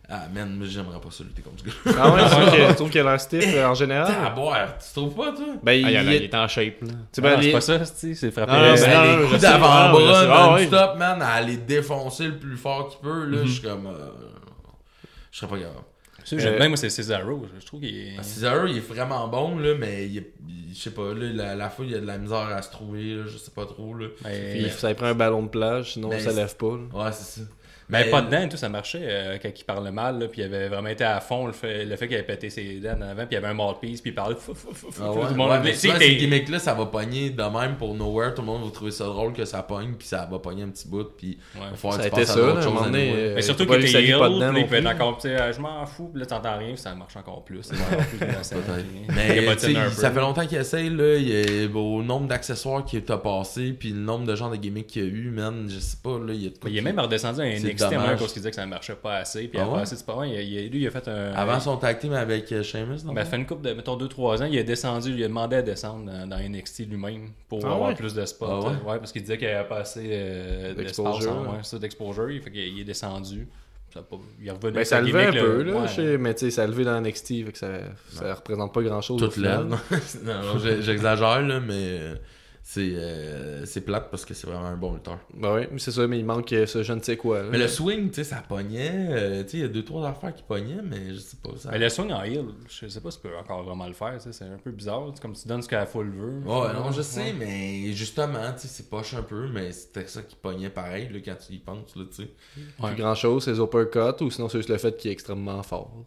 Euh, Ah, man, moi, j'aimerais pas ça lutter contre ce gars. Ah ouais, tu trouves qu'il- tu trouves qu'il a l'air stiff euh, en T'as à général? boire, tu trouves pas, toi? Ben, il, Ah, il, a- il- il est en shape, là. tu sais, Ah, ben, c'est les- pas ça, c'est c'est frapper. Non, non, euh, mais Ben, non, les coups. Ah, d'avant-bras. Ah, non-stop, man, à les défoncer le plus fort qu'il peut, là, je suis comme. euh, Je serais pas capable. Ça, j'aime Euh, bien, moi, c'est Cesaro. Je trouve qu'il est. Cesaro, il est vraiment bon, là, mais il, est- il- je sais pas, là, la, la fois, il y a de la misère à se trouver, là, je sais pas trop, là. Mais- puis ça prend un ballon de plage, sinon Ben, ça lève pas. là. Ouais, c'est ça. Mais Mais- pas dedans et tout, ça marchait euh, quand il parlait mal, là, puis il avait vraiment été à fond le fait, le fait qu'il avait pété ses dents en avant, puis il avait un mouthpiece, puis il parlait. fou, fou, fou, fou, Ah tout le monde ouais, souvent, ces gimmicks-là, ça va pogner de même pour Nowhere. Tout le monde va trouver ça drôle que ça pogne, puis ça va pogner un petit bout, puis Ouais. il falloir Ça que a tu passes ça, à là, d'autres un choses. donné. euh, Mais surtout faut qu'il était non il plus. encore, tu sais, euh, je m'en fous, puis là t'entends rien, puis ça marche encore plus. Mais tu cabotine sais, un ça fait longtemps qu'il essaye, là. Il y a, au nombre d'accessoires qu'il t'a passé, puis le nombre de genres de gimmicks qu'il y a eu, man, je sais pas, là. Il, y a de quoi Mais il est même redescendu à C'est NXT à parce qu'il disait que ça marchait pas assez. Puis Ah après, ouais? c'est pas vrai. Il, lui, il a fait un. Avant son tag team avec euh, Sheamus, non? Ben, fait une couple de, mettons, 2-3 ans, il a descendu, il a demandé à descendre dans, dans NXT lui-même pour Ah avoir ouais? plus de spots. Ah ouais? Parce qu'il disait qu'il avait pas assez euh, d'espace D'exposure, ouais. ouais, d'exposure. Il fait qu'il est descendu. Ça il revenu Ben, ça levait un peu, là, ouais. sais, mais tu sais, ça levé dans NXT, fait que ça, ça représente pas grand chose. Toute lève. (laughs) non, non, j'ai- j'exagère, là, mais c'est euh, c'est plate parce que c'est vraiment un bon lutteur. Ben oui, mais c'est ça, mais il manque euh, ce je ne sais quoi. là. Mais le swing, tu sais, ça pognait. euh, tu sais, il y a deux, trois affaires qui pognaient, mais je sais pas. Ça... Mais le swing en heel, je sais pas si tu peux encore vraiment le faire. C'est un peu bizarre. C'est comme tu donnes ce que la foule veut. Ouais, non, je sais, mais justement, tu sais, c'est poche un peu, mais c'était ça qui pognait pareil, là, quand tu y penses, là, tu sais. Ouais. Plus grand chose, c'est les uppercuts, ou sinon c'est juste le fait qu'il est extrêmement fort.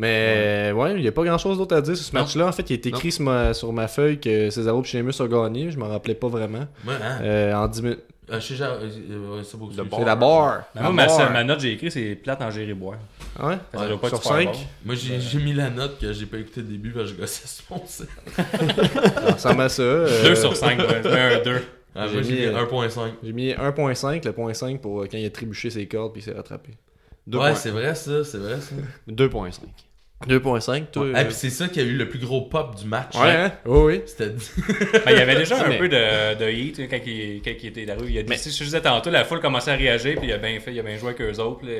Mais ouais, il n'y a pas grand chose d'autre à dire sur ce match-là. En fait, il est écrit sur ma, sur ma feuille que Cesaro et Sheamus ont gagné. Je m'en rappelais pas vraiment. Ouais, hein? Euh, en 10 minutes. Euh, euh, ouais, c'est. Le C'est la barre. Mais moi, ma, ma note, j'ai écrit, c'est plate en gérer boire. Ah Ouais? Ça doit pas Sur être super 5, bon. Moi, j'ai mis la note que j'ai pas écouté le début parce que je gossais mon set. ça ressemble à ça. euh, 2 sur 5, ouais. Je mets un 2. Ah, J'ai mis mis, euh, 1.5. J'ai mis 1.5, le point 5 pour euh, quand il a trébuché ses cordes puis il s'est rattrapé. Ouais, c'est vrai ça, c'est vrai ça. 2.5. 2.5, toi. Ah, euh, puis c'est ça qui a eu le plus gros pop du match. Ouais, hein? Oui, oui. C'était Ben, il y avait déjà (laughs) un Mais- peu de, de heat sais, quand il, quand il était dans la rue. Il a dit, si je disais tantôt, la foule commençait à réagir, puis il a bien fait, il a bien joué avec eux autres. là.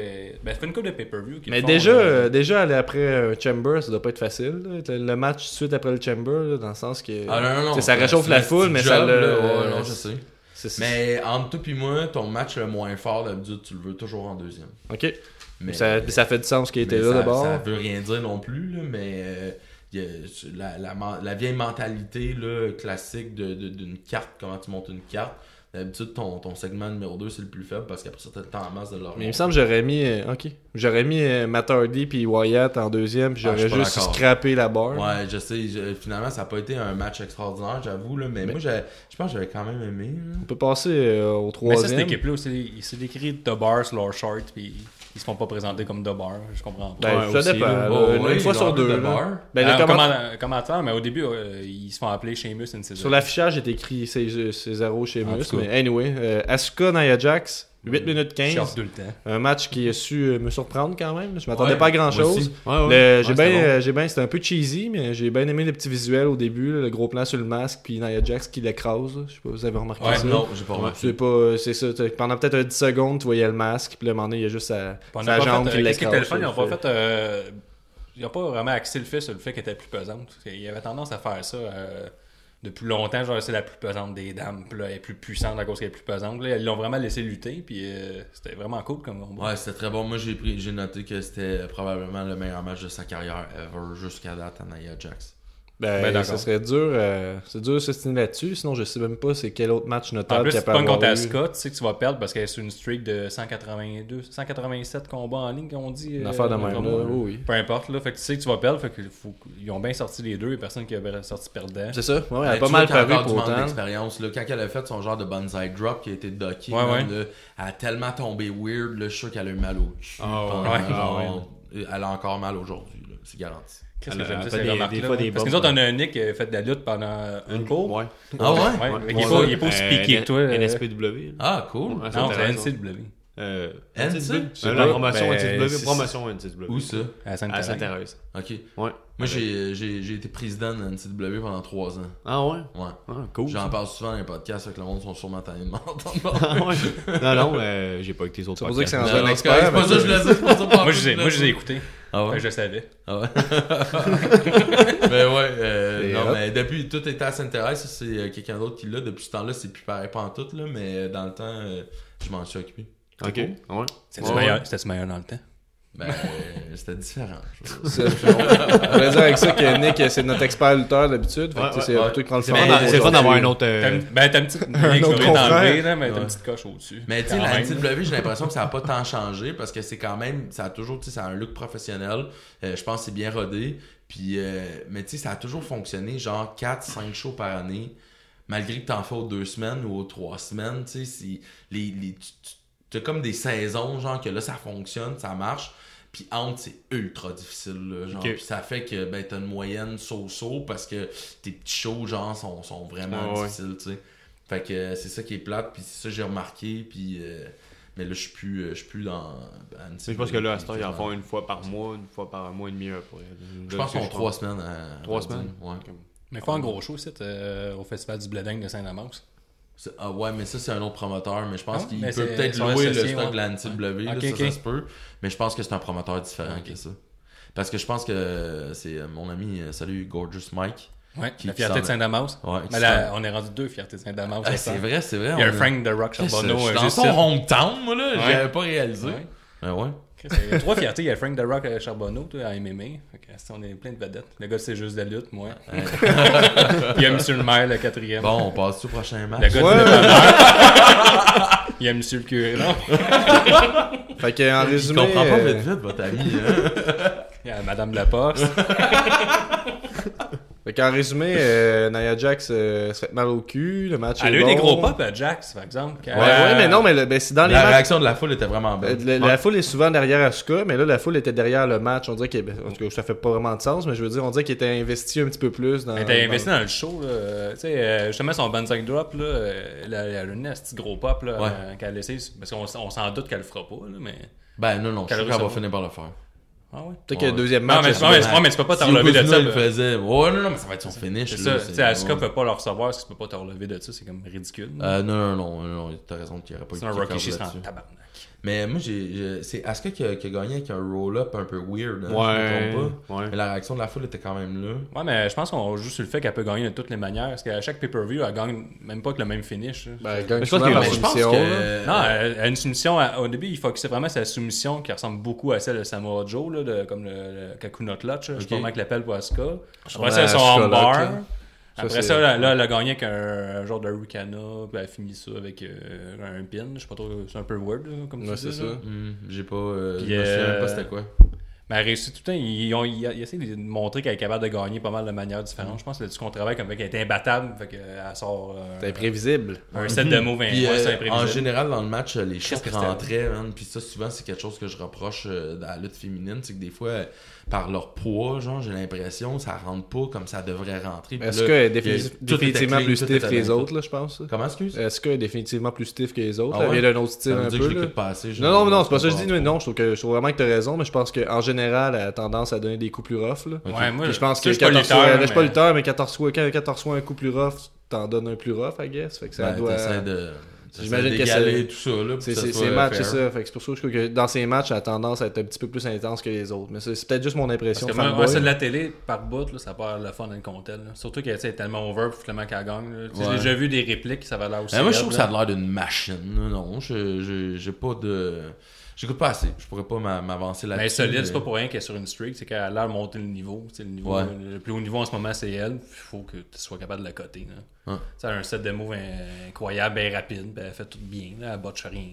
Ben, fait une couple de pay-per-view. Mais font, déjà, là. euh, déjà aller après euh, Chamber, ça doit pas être facile. là. Le match suite après le Chamber, là, dans le sens que. Ah non, non, non. Ça c'est- réchauffe c'est la foule, mais ça le. Ouais, non, je sais. c'est- c'est- Mais entre toi et moi, ton match le moins fort d'habitude, tu le veux toujours en deuxième. Ok. Mais ça, ça fait du sens qu'il était là d'abord. Ça veut rien dire non plus, là, mais euh, il y a la, la, la vieille mentalité là, classique de- de- d'une carte, comment tu montes une carte. D'habitude, ton, ton segment numéro 2, c'est le plus faible parce qu'après ça, t'as le temps en masse de leur Mais il me semble que j'aurais mis. euh, ok. J'aurais mis euh, Matt Hardy puis Wyatt en deuxième, puis Ah, j'aurais juste scrappé la barre. Ouais, je sais. je- finalement, ça n'a pas été un match extraordinaire, j'avoue, là, mais, Mais- moi, j'ai- je pense que j'avais quand même aimé. là. On peut passer euh, au Mais ça, troisième. cette équipe-là, s'est décrit The Bar, Lord Short, puis ils se font pas présenter comme The Bar. Je comprends pas. Ben, Ouais, ça aussi, dépend. là. Oh, une, fois il sur deux. là. de bar. Ben, Euh, comment- comment- commentateur, mais au début, euh, ils se font appeler Sheamus. Sur l'affichage, est écrit c'est zéro chez En Mus. tout cas. Mais anyway, euh, Asuka Nia Jax, 8 minutes Ils 15. sortent tout le temps. Un match qui a su euh, me surprendre quand même. Je m'attendais Ouais, pas à grand chose. aussi. Ouais, ouais. Le- Ouais, j'ai c'était bien, bon. euh, j'ai bien, c'était un peu cheesy, mais j'ai bien aimé les petits visuels au début, là, le gros plan sur le masque, puis Nia Jax qui l'écrase. Je sais pas, vous avez remarqué ça? non, j'ai pas remarqué. C'est pas, c'est ça. Pendant peut-être un 10 secondes, tu voyais le masque, puis un moment donné, il y a juste sa, sa jambe fait, qui euh, Qu'est-ce l'écrase. qui était le fun, ils n'ont pas fait- fait. euh, ils n'ont pas vraiment axé le fait sur le fait qu'elle était plus pesante. Il y avait tendance à faire ça euh, depuis longtemps. Genre, c'est la plus pesante des dames. Puis là, elle est plus puissante à cause qu'elle est plus pesante. Là, ils l'ont vraiment laissé lutter. Puis euh, c'était vraiment cool comme combat. Ouais, c'était très bon. Moi, j'ai pris, j'ai noté que c'était probablement le meilleur match de sa carrière ever jusqu'à date à Nia Jax. Ben, Ben, ça serait dur, euh, c'est dur de s'estimer là-dessus. Sinon, je sais même pas c'est quel autre match En notable plus, qu'il si y a tu pas contre. Asuka, tu sais que tu vas perdre parce qu'elle est sur une streak de 182, 187 combats en ligne, qu'on dit. Une euh, affaire de même, là. Oui, oui. Peu importe, là. Fait que tu sais que tu vas perdre. Fait que faut... Ils ont bien sorti les deux. Il y a personne qui a sorti perdant. C'est ça. Ouais, elle a Ben, pas mal paru pour autant. d'expérience. là. Quand elle a fait son genre de banzai drop qui a été docké, Ouais, ouais. elle a tellement tombé weird, là, je suis sûr qu'elle a eu mal au cul. Ah, ouais. pendant, Ouais. genre, Elle a encore mal aujourd'hui, là. c'est garanti. Qu'est-ce que j'aime ça, ces des- remarques-là, des fois ouais. des Parce que nous autres, on a un Nick qui a fait de la lutte pendant une cour. Ouais. Ah ouais? Ouais, Ouais. il, est Ouais. pas, il est pas aussi Euh, piqué que toi. euh, NSPW. Ah, cool. Non, c'est. NCW. Euh, NC? Euh, la promotion Ben, NCW. c'est- Promotion NCW. Où ça? À Sainte-Thérèse. Ok. Ouais. Moi, j'ai, j'ai, j'ai été président de la NCW pendant trois ans. Ah ouais? Ouais. Ah, cool. J'en parle souvent dans les podcasts, que le monde sont sûrement tannés de m'entendre. (laughs) Ah ouais? Non, non, euh, j'ai pas écouté les autres C'est pour ça que c'est podcasts. un expert. c'est pas ça que je que Moi, je les ai- moi, je les ai écoutés. Ah ouais? je le savais. Ah ouais? (laughs) ben ouais, euh, non, hop. mais depuis, tout était à Sainte-Thérèse, c'est euh, quelqu'un d'autre qui l'a. Depuis ce temps-là, c'est plus pareil pas en tout, là, mais dans le temps, euh, je m'en suis occupé. Ok. Ah Ouais. C'était-tu Ouais. meilleur, c'était-tu meilleur dans le temps? Ben, euh, c'était différent. je- C'est- Je voulais dire avec ça que Nick, c'est notre expert lutteur d'habitude. Fait que, Ouais, tu sais, c'est ouais, toi qui prends le C'est fun d'avoir un autre. Euh, une- Ben, t'as une petite. (laughs) un Nick, autre là, mais t'as une petite coche au-dessus. Mais tu sais, la. NCW, j'ai l'impression que ça n'a pas tant changé parce que c'est quand même, ça a toujours, tu sais, ça a un look professionnel. Euh, je pense que c'est bien rodé. Puis, euh, mais tu sais, ça a toujours fonctionné, genre 4-5 shows par année, malgré que t'en fais aux deux semaines ou aux trois semaines, tu sais, les, les, tu as comme des saisons, genre que là, ça fonctionne, ça marche. Puis entre, c'est ultra difficile, là, genre. Puis ça fait que, ben, t'as une moyenne so-so parce que tes petits shows, genre, sont, sont vraiment ouais. difficiles, tu sais. Fait que euh, c'est ça qui est plate, puis c'est ça que j'ai remarqué, puis... euh, mais là, je suis plus, euh, je suis plus dans... Je pense que là, à ce temps, ils en font une fois par mois, une fois par mois et demi. Je pense qu'on a trois semaines à... Trois à semaines? Ouais. Mais faut un gros show, c'est au Festival du Bleding de Saint-Damas. Ah ouais, mais ça, c'est un autre promoteur, mais je pense Ah, qu'il mais peut peut-être louer le stock ouais. de la NCW, là, ça, se peut. Mais je pense que c'est un promoteur différent que ça. Parce que je pense que c'est euh, mon ami, euh, salut, Gorgeous Mike. Ouais, Qui- la fierté de Saint-Damas. Ouais, Mais là, on est rendu deux fiertés de Saint-Damas. Ah, c'est vrai, c'est vrai. Il y a un Frank de Rock Charbonneau. je suis dans son hometown, moi, là. J'avais pas réalisé. Ouais. Ben ouais. Il y a trois fiertés. Il y a Frank de Rock euh, Charbonneau toi, à MMA. Fait que, si on est plein de vedettes. Le gars, c'est juste de la lutte, moi. Ouais. Il y a Monsieur le maire, le quatrième. Bon, on passe au prochain Le match. gars Ouais. dépanneur. Il y a Monsieur le curé. Non, (laughs) Fait que, en Je résumé. comprends pas euh, vite vite, votre ami. hein. il y a Madame Laposte. (laughs) Fait qu'en résumé, (laughs) euh, Nia Jax euh, se fait mal au cul, le match Elle est a eu bon. des gros pop à Jax, par exemple. Ouais, ouais, mais non, mais le- ben, c'est dans les La matchs. réaction de la foule était vraiment Euh, belle. La, la foule est souvent derrière Asuka, mais là, la foule était derrière le match. On dirait que, en tout cas, ça fait pas vraiment de sens, mais je veux dire, on dirait qu'il était investi un petit peu plus dans. Elle était dans- investi dans le show, là. Euh, Tu sais, euh, justement, son Banzai Drop, là, euh, elle a elle a eu un petit gros pop, là, Ouais. euh, qu'elle a laissé. Parce qu'on s- on s'en doute qu'elle le fera pas, là, mais. Ben non, non, je suis sûr Calorus, qu'elle va finir par le faire. Ah ouais? Peut-être que le Ouais. deuxième Non, match. mais, ouais, mais, bat- ouais, mais tu peux pas te relever de ça. le là. faisait. Ouais, non, non, mais ça va être son finish. C'est ça. Tu sais, Asuka ouais. peut pas le recevoir, si tu peux pas te relever de ça, c'est comme ridicule. Euh, non, non, non, non, non, t'as raison qu'il n'y aurait pas eu c'est un de Rocky rend là-dessus. tabarnak. Mais moi, j'ai, j'ai- c'est Asuka qui a, qui a gagné avec un roll-up un peu weird. Hein, je Ouais. me trompe pas? ouais. Mais la réaction de la foule était quand même là. Ouais, mais je pense qu'on joue sur le fait qu'elle peut gagner de toutes les manières. Parce qu'à chaque pay-per-view, elle gagne même pas que le même finish. Ben, elle gagne Mais je pense que- je pense que. Non, elle elle a une soumission. à- au début, il focusait vraiment sur la soumission qui ressemble beaucoup à celle de Samoa Joe, là, de- comme le, le Kakuna Clutch. là. Je sais pas comment il l'appelle pour Asuka. Après Ouais, ça, son armbar. Après ça, là, là, elle a gagné avec un, un genre de Ricana, puis elle a fini ça avec euh, un pin. Je sais pas trop, c'est un peu weird, là, comme Ouais, tu c'est dis, ça. Hmm, j'ai pas. euh, Puis, je me souviens même euh, pas c'était quoi. Mais elle réussit tout le temps. Ils, ont, ils, ils essaient de montrer qu'elle est capable de gagner pas mal de manières différentes. Je pense que là-dessus qu'on travaille comme qu'elle est imbattable. Fait qu'elle sort euh, C'est imprévisible. un set de ouais, c'est euh, en imprévisible. général, dans le match, les chocs rentraient, man. Puis ça, souvent, c'est quelque chose que je reproche euh, dans la lutte féminine. C'est que des fois, euh, par leur poids, genre, j'ai l'impression, ça rentre pas comme ça devrait rentrer. Est-ce là, qu'elle est il y a- défini- tout était définitivement plus stiff que les autres, là, je pense? Comment, excuse? Est-ce qu'elle est définitivement plus stiff que les autres? Ah Elle ouais? vient d'un autre style un peu, que là. Non, non, non, c'est pas ça que je dis, mais non, je trouve, que, je trouve vraiment que t'as raison, mais je pense qu'en général, elle a tendance à donner des coups plus rough, là. Ouais, moi, Puis je pense que je suis pas 14 lutteur, fois, pas mais- lutteur, mais 14 fois, quand 14 fois un coup plus rough, t'en donnes un plus rough, I guess. Fait que ça Ben, doit. de. J'imagine que c'est- tout ça, là. pour C'est ces matchs, c'est ça. Fait que c'est pour ça que je trouve que dans ces matchs, elle a tendance à être un petit peu plus intense que les autres. Mais c'est c'est peut-être juste mon impression. Parce que moi, c'est de la télé par bout, là, ça part le fun d'un là. Surtout qu'elle est tellement over, puis finalement qu'elle gagne. Ouais. J'ai déjà vu des répliques, ça va l'air aussi. Mais moi, je trouve que ça a l'air d'une machine. Non, j'ai pas de. J'écoute pas assez. Je pourrais pas m'a- m'avancer là-dessus. Mais solide, c'est pas pour rien qu'elle est sur une streak, c'est qu'elle a l'air de monter le niveau. Le, niveau Ouais. le plus haut niveau en ce moment, c'est elle. Il faut que tu sois capable de la coter. sais, Elle a un set de moves in- incroyable, bien rapide, puis elle fait tout bien. Là, elle botche rien.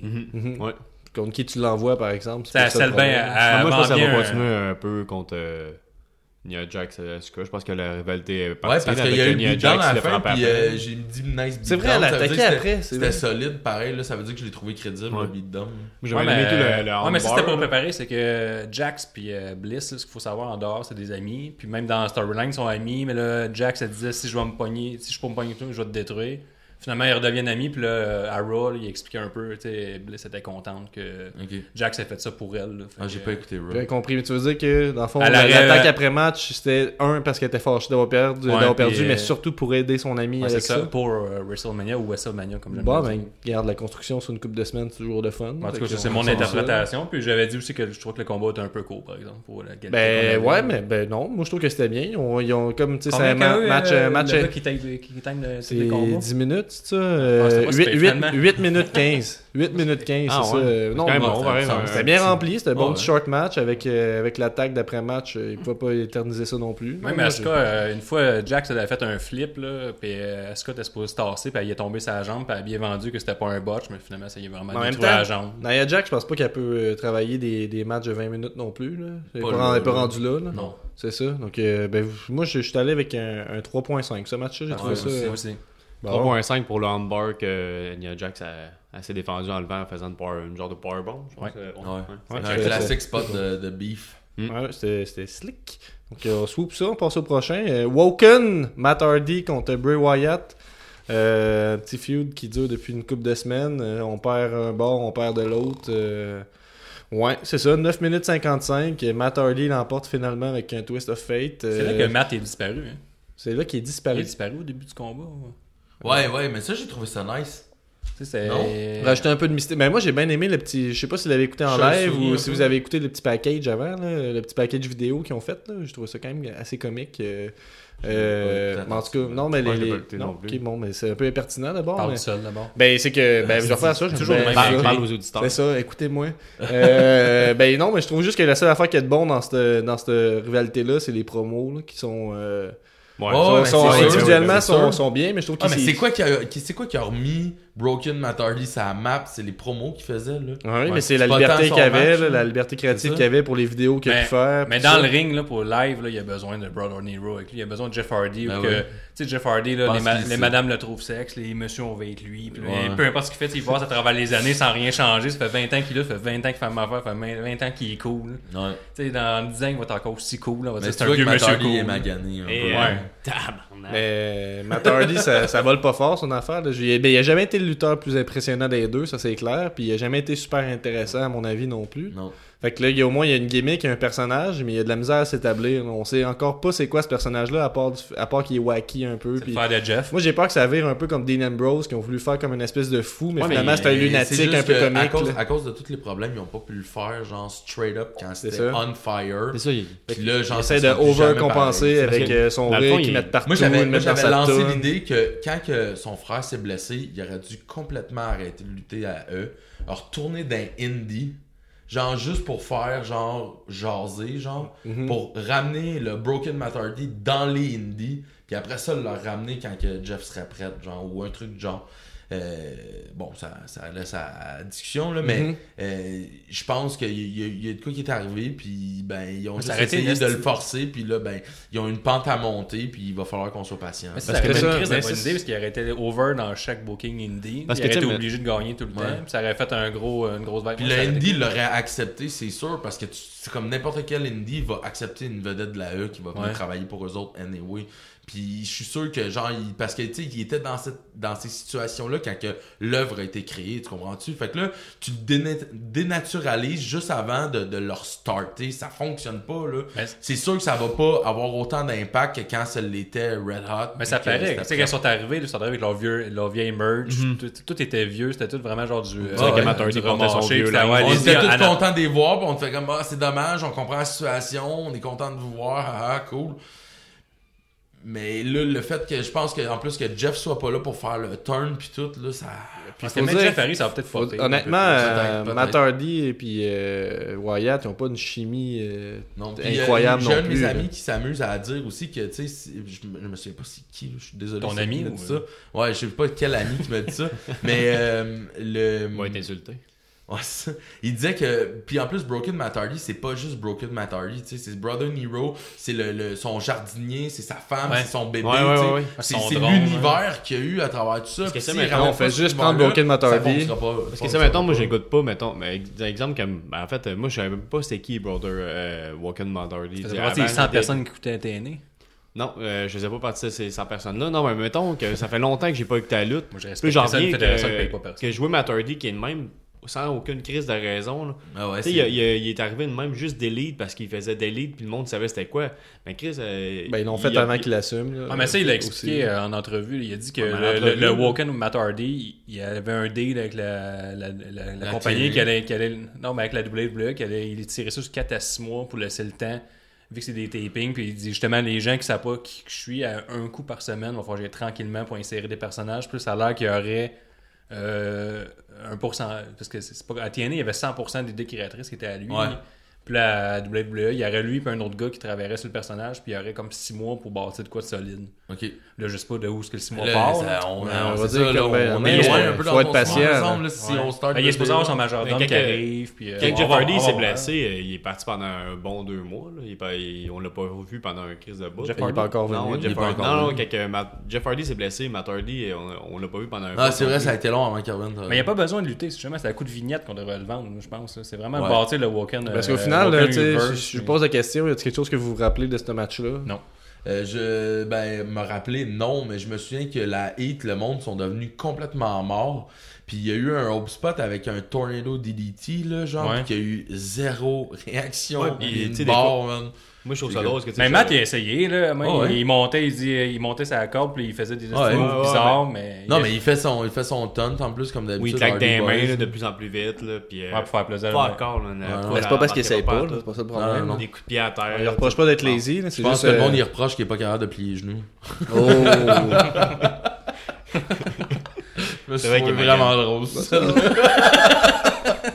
Ouais. Contre qui tu l'envoies, par exemple? Ça, ça, bien, moi, je pense va un- continuer un peu contre euh, Nia Jax Asuka. Je pense que la rivalité est Ouais, partie parce avec qu'il y a eu Nia Jax à la fin, puis euh, j'ai dit nice C'est vrai, elle a attaqué après, c'était- solide, pareil, là, ça veut dire que je l'ai trouvé crédible, Ouais. le beatdown. Ouais, aimé mais, tout le, le ouais, mais ça, c'était pour préparer, c'est que Jax puis euh, Bliss, là, ce qu'il faut savoir en dehors, c'est des amis. Puis même dans Storyline, ils sont amis. Mais là, Jax, elle disait si je vais me pogner, si je peux me pogner tout, je vais te détruire. Finalement, ils redeviennent amis. Puis là, euh, à Raw, il expliquait un peu. Tu sais, Bliss était contente que. Jax a fait ça pour elle. là. Ah, j'ai que, pas écouté Raw. J'ai compris, mais tu veux dire que dans le fond, l'attaque après match, c'était un parce qu'elle était fâchée d'avoir perdu, Ouais, d'avoir puis, perdu euh, mais surtout pour aider son ami ouais, c'est avec ça, ça. pour euh, WrestleMania ou WrestleMania, comme j'aime Bon, ben, dire. garde la construction sur une coupe de semaines, c'est toujours de fun. En tout cas, c'est on mon interprétation. Puis j'avais dit aussi que je trouve que le combat était un peu court, par exemple. Pour la Ben ouais, mais ben non, moi je trouve que c'était bien. Ils ont, ils ont comme, tu sais, c'est un match, euh, match qui time, qui time le- tous c'est les combats? 10 minutes, c'est ça? Ah, pas si 8, pire, finalement. minutes 15. 8 minutes 15, Ah, c'est ouais. ça. Euh, Non, non, bon, ça- un- C'était bien rempli, c'était un bon Ouais, petit ouais. short match avec, euh, avec l'attaque d'après-match. euh, Ils pouvaient pas éterniser ça non plus. Même Non, Asuka, euh, une fois, Jax elle avait fait un flip, là, puis euh, Asuka était supposé se tasser, puis elle y est tombée sa jambe, puis elle a bien vendu que c'était pas un botch, mais finalement, ça y est vraiment En même détruit la jambe. Nia Jack, je pense pas qu'elle peut euh, travailler des, des matchs de 20 minutes non plus. Là. Elle est Pas pas, rendue là. là. Non. C'est ça. Donc, euh, ben, moi, je, suis allé avec un, un 3.5. Ce match-là, j'ai Ah, trouvé ouais, ça. aussi, euh, aussi. bon. 3.5 pour le handbar que Nia Jax a, s'est défendu en levant en faisant une, power, une genre de powerbomb. Ouais. Euh, Ouais. Un classique spot de, de beef. Ouais, c'était c'était slick. Donc, euh, on swoop ça, on passe au prochain. Euh, Woken, Matt Hardy contre Bray Wyatt. Euh, un petit feud qui dure depuis une couple de semaines. Euh, on perd un bord, on perd de l'autre. Euh, ouais, c'est ça, 9 minutes 55. Et Matt Hardy l'emporte finalement avec un twist of fate. C'est là que Matt est disparu. Hein. C'est là qu'il est Il disparu. est disparu au début du combat. ouais. Ouais, ouais, mais ça, j'ai trouvé ça nice. Tu sais, c'est. Non? Rajouter un peu de mystère. Mais moi, j'ai bien aimé le petit. Je sais pas si vous l'avez écouté en Je live ou si vous avez écouté le petit package avant, là, le petit package vidéo qu'ils ont fait. Là. Je trouve ça quand même assez comique. euh, euh, pas écouté mais en tout cas, non, mais les. je pas écouté non, non plus. ok, bon, mais c'est un peu impertinent d'abord. Parle mais- seul d'abord. Ben, c'est que. Ben, je vais faire ça. j'aime toujours le bien même ça. Parle, Parle- parle aux auditeurs. C'est ça, écoutez-moi. Euh, (laughs) ben non, mais je trouve juste que la seule affaire qui est de bon dans cette, dans cette rivalité-là, c'est les promos là, qui sont. euh, Ouais. Ouais, Sont- sûr, individuellement, sont, sont bien, mais je trouve Ah, qu'ils mais c'est quoi qui a, qui- quoi qui a remis Broken Matt Hardy sa map? C'est les promos qu'il faisait, là. Oui, Ouais, mais c'est la liberté qu'il avait, match, là, là. la liberté créative qu'il avait pour les vidéos qu'il a Mais, pu faire. mais dans ça. le ring, là, pour live, là, il y a besoin de Brother Nero avec lui. Il y a besoin de Jeff Hardy. Ben ou que, sais, Jeff Hardy, là, Je les, ma- madames le trouvent sexe, les messieurs on va avec lui. Ouais. Peu importe ce qu'il fait, il passe à travers les années sans rien changer. Ça fait 20 ans qu'il est là, ça fait 20 ans qu'il fait ma affaire, ça fait 20 ans qu'il est cool. Ouais. Tu sais, dans 10 ans, il va être encore aussi cool. là. On va Mais dire tu c'est un vieux Matt monsieur Hardy cool. est magané. un Et, peu. euh, Ouais. tabarnak. Mais Matt Hardy, ça, ça vole pas fort son affaire. là. Ben, il a jamais été le lutteur le plus impressionnant des deux, ça c'est clair. Puis il a jamais été super intéressant à mon avis non plus. Non. Fait que là, il y a, au moins il y a une gimmick, il y a un personnage, mais il y a de la misère à s'établir. On sait encore pas c'est quoi ce personnage-là, à part, du- à part qu'il est wacky un peu. Puis- de Jeff. Moi j'ai peur que ça vire un peu comme Dean Ambrose qui ont voulu faire comme une espèce de fou, mais Ouais, finalement c'est un lunatique juste un peu que comique. À cause, là. à cause de tous les problèmes, ils ont pas pu le faire, genre straight up quand c'était ça. on fire. C'est ça, il- Puis là, genre, Il ça essaie de overcompenser avec que, euh, son qu'il il- met partout. Moi, j'avais, lancé l'idée que quand que son frère s'est blessé, il aurait dû complètement arrêter de lutter à eux, retourner dans Indie, genre juste pour faire genre jaser, genre, Mhm. pour ramener le Broken Matt Hardy dans les Indies, puis après ça, le ramener quand que Jeff serait prêt, genre, ou un truc genre. Euh, bon, ça, ça laisse à, discussion, là, mais Mhm. euh, je pense qu'il y, y a de quoi qui est arrivé, puis ben, ils ont juste essayé de le forcer, puis là, ben, ils ont une pente à monter, puis il va falloir qu'on soit patient. Parce que de mais bonne idée parce qu'il aurait été over dans chaque booking indie. Parce il aurait été mais- obligé de gagner tout le Ouais. temps. Puis ça aurait fait un gros, une grosse vague. Puis le indie l'aurait accepté, c'est sûr, parce que tu- c'est comme n'importe quel indie va accepter une vedette de la E qui va venir Ouais. travailler pour eux autres anyway. Puis je suis sûr que genre il- parce que tu sais il était dans cette dans ces situations là quand que l'œuvre a été créée, tu comprends-tu? Fait que là tu le déna- dénaturalises juste avant de, de leur starter, ça fonctionne pas là. Mais- C'est sûr que ça va pas avoir autant d'impact que quand ça l'était Red Hot. Mais ça puis que paraît. Tu sais, quand ils sont arrivés, ils sont arrivés avec leur, vieux, leur vieille merch. tout, tout était vieux. C'était tout vraiment genre du. que Matt Hardy portait son vieux ouais, on était tous Anna- contents de les voir, puis on te fait comme ah, c'est dommage, on comprend la situation, on est content de vous voir, ah, ah, cool. Mais là, le fait que je pense que en plus que Jeff soit pas là pour faire le turn puis tout, là, ça. Parce faut dire- Jeff Harry, ça va peut-être Faut- honnêtement, euh, Matt. Hardy et puis euh, Wyatt, ils ont pas une chimie euh, Non, puis, euh, incroyable J'ai non un de mes plus. amis qui s'amuse à dire aussi que, tu sais, je, me- je me souviens pas c'est qui, je suis désolé. Ton ami qui m'a ou- dit ça. Ouais, je sais pas quel ami qui m'a dit ça. (laughs) mais euh, le. Il va être insulté. Ouais, c'est ça. Il disait que. Puis en plus, Broken Matt Hardy, c'est pas juste Broken Matt Hardy, tu sais. C'est Brother Nero, c'est le, le- son jardinier, c'est sa femme, Ouais. c'est son bébé, Ouais, ouais, tu sais. ouais, ouais. C'est c'est l'univers qu'il y a eu à travers tout ça. Parce que Puis ça, maintenant, on fait pas juste prendre Broken pas. Parce que ça, mettons, moi, j'écoute pas, mettons, mais ex- exemple, comme, ben, en fait, euh, moi, je savais même pas c'était qui, Brother euh, sais, partie des avant, 100 j'étais- personnes qui écoutaient TNA. Non, euh, je faisais pas partie de ces 100 personnes-là. Non, mais mettons que ça fait longtemps que j'ai pas écouté la lutte. Moi, je respecte j'en paye pas que, personne. que jouer Matt Hardy qui est de même sans aucune crise de raison. là. Ah ouais, il, il- il est arrivé de même juste d'élite parce qu'il faisait d'élite puis le monde savait c'était quoi. Mais Chris. euh, Ben, ils l'ont fait il avant qu'il l'assume. là. Ah, mais ça, il l'a expliqué euh, en entrevue. Il a dit que Ouais, le, le. Woken Matt Hardy, il avait un deal avec la, la, la, la La compagnie qui allait, qui allait- Non, mais avec la WWE, qui allait il tirait ça sur 4 à 6 mois pour laisser le temps. Vu que c'est des tapings, puis il dit justement, les gens qui savent pas qui que je suis, à un coup par semaine, va falloir que j'aille tranquillement pour insérer des personnages. Plus ça a l'air qu'il y aurait euh, un pourcent. Parce que c'est c'est pas. À TNA, il y avait 100% d'idées créatrices qui étaient à lui. Ouais. Puis là, à WWE, il y aurait lui puis un autre gars qui travaillerait sur le personnage, puis il y aurait comme 6 mois pour bâtir de quoi de solide. Ok. Là, je sais pas de où est-ce que le 6 mois Là, part. ça- on, Ouais, on on va dire ça, là, ben, on est loin un peu faut dans être ton patient, ensemble, là, si Ouais. on start Ben, il est supposé avoir son majordome qui arrive. Puis, euh, Quand on Jeff Hardy s'est blessé, euh, il est parti pendant un bon deux mois. Là. Il on l'a pas vu pendant un crise de bout. Jeff est pas encore non, venu. Jeff Hardy, non, Jeff Hardy s'est blessé, Matt Hardy, on, l'a pas vu pendant un Ah, c'est vrai, ça a été long avant qu'il revienne. Mais il n'y a pas besoin de lutter. C'est justement c'est à coup de vignette qu'on devrait le vendre, je pense. C'est vraiment bâtir le Woken. Parce euh, qu'au final, Là, je, je pose la question, y a quelque chose que vous vous rappelez de ce match-là? Non. Euh, je ben me rappeler non mais je me souviens que la Heat le monde sont devenus complètement morts puis il y a eu un hope spot avec un tornado DDT là genre Ouais. puis qu'il y a eu zéro (laughs) réaction Ouais, puis, une barre, man. Moi, je trouve ça C'est drôle. parce que, tu sais, Mais Matt, il a essayé. Là. Moi, Ah ouais. il, il montait, il, dit, il montait sa corde, puis il faisait des Ouais, moves ouais, ouais, bizarres, mais. non il- mais il fait son il fait son en plus comme d'habitude Oui, il claque des mains là, de plus en plus vite. Là, puis, euh, Ouais, pour faire plaisir. pas encore. Là, Ouais, pas Mais c'est pas parce qu'il essaye pas, c'est pas ça le problème. Non, non. Des coups de pied à terre. On lui reproche pas d'être lazy, je pense que le euh, monde il reproche qu'il est pas capable de plier les genoux Oh! (laughs) C'est vrai qu'il est vraiment drôle.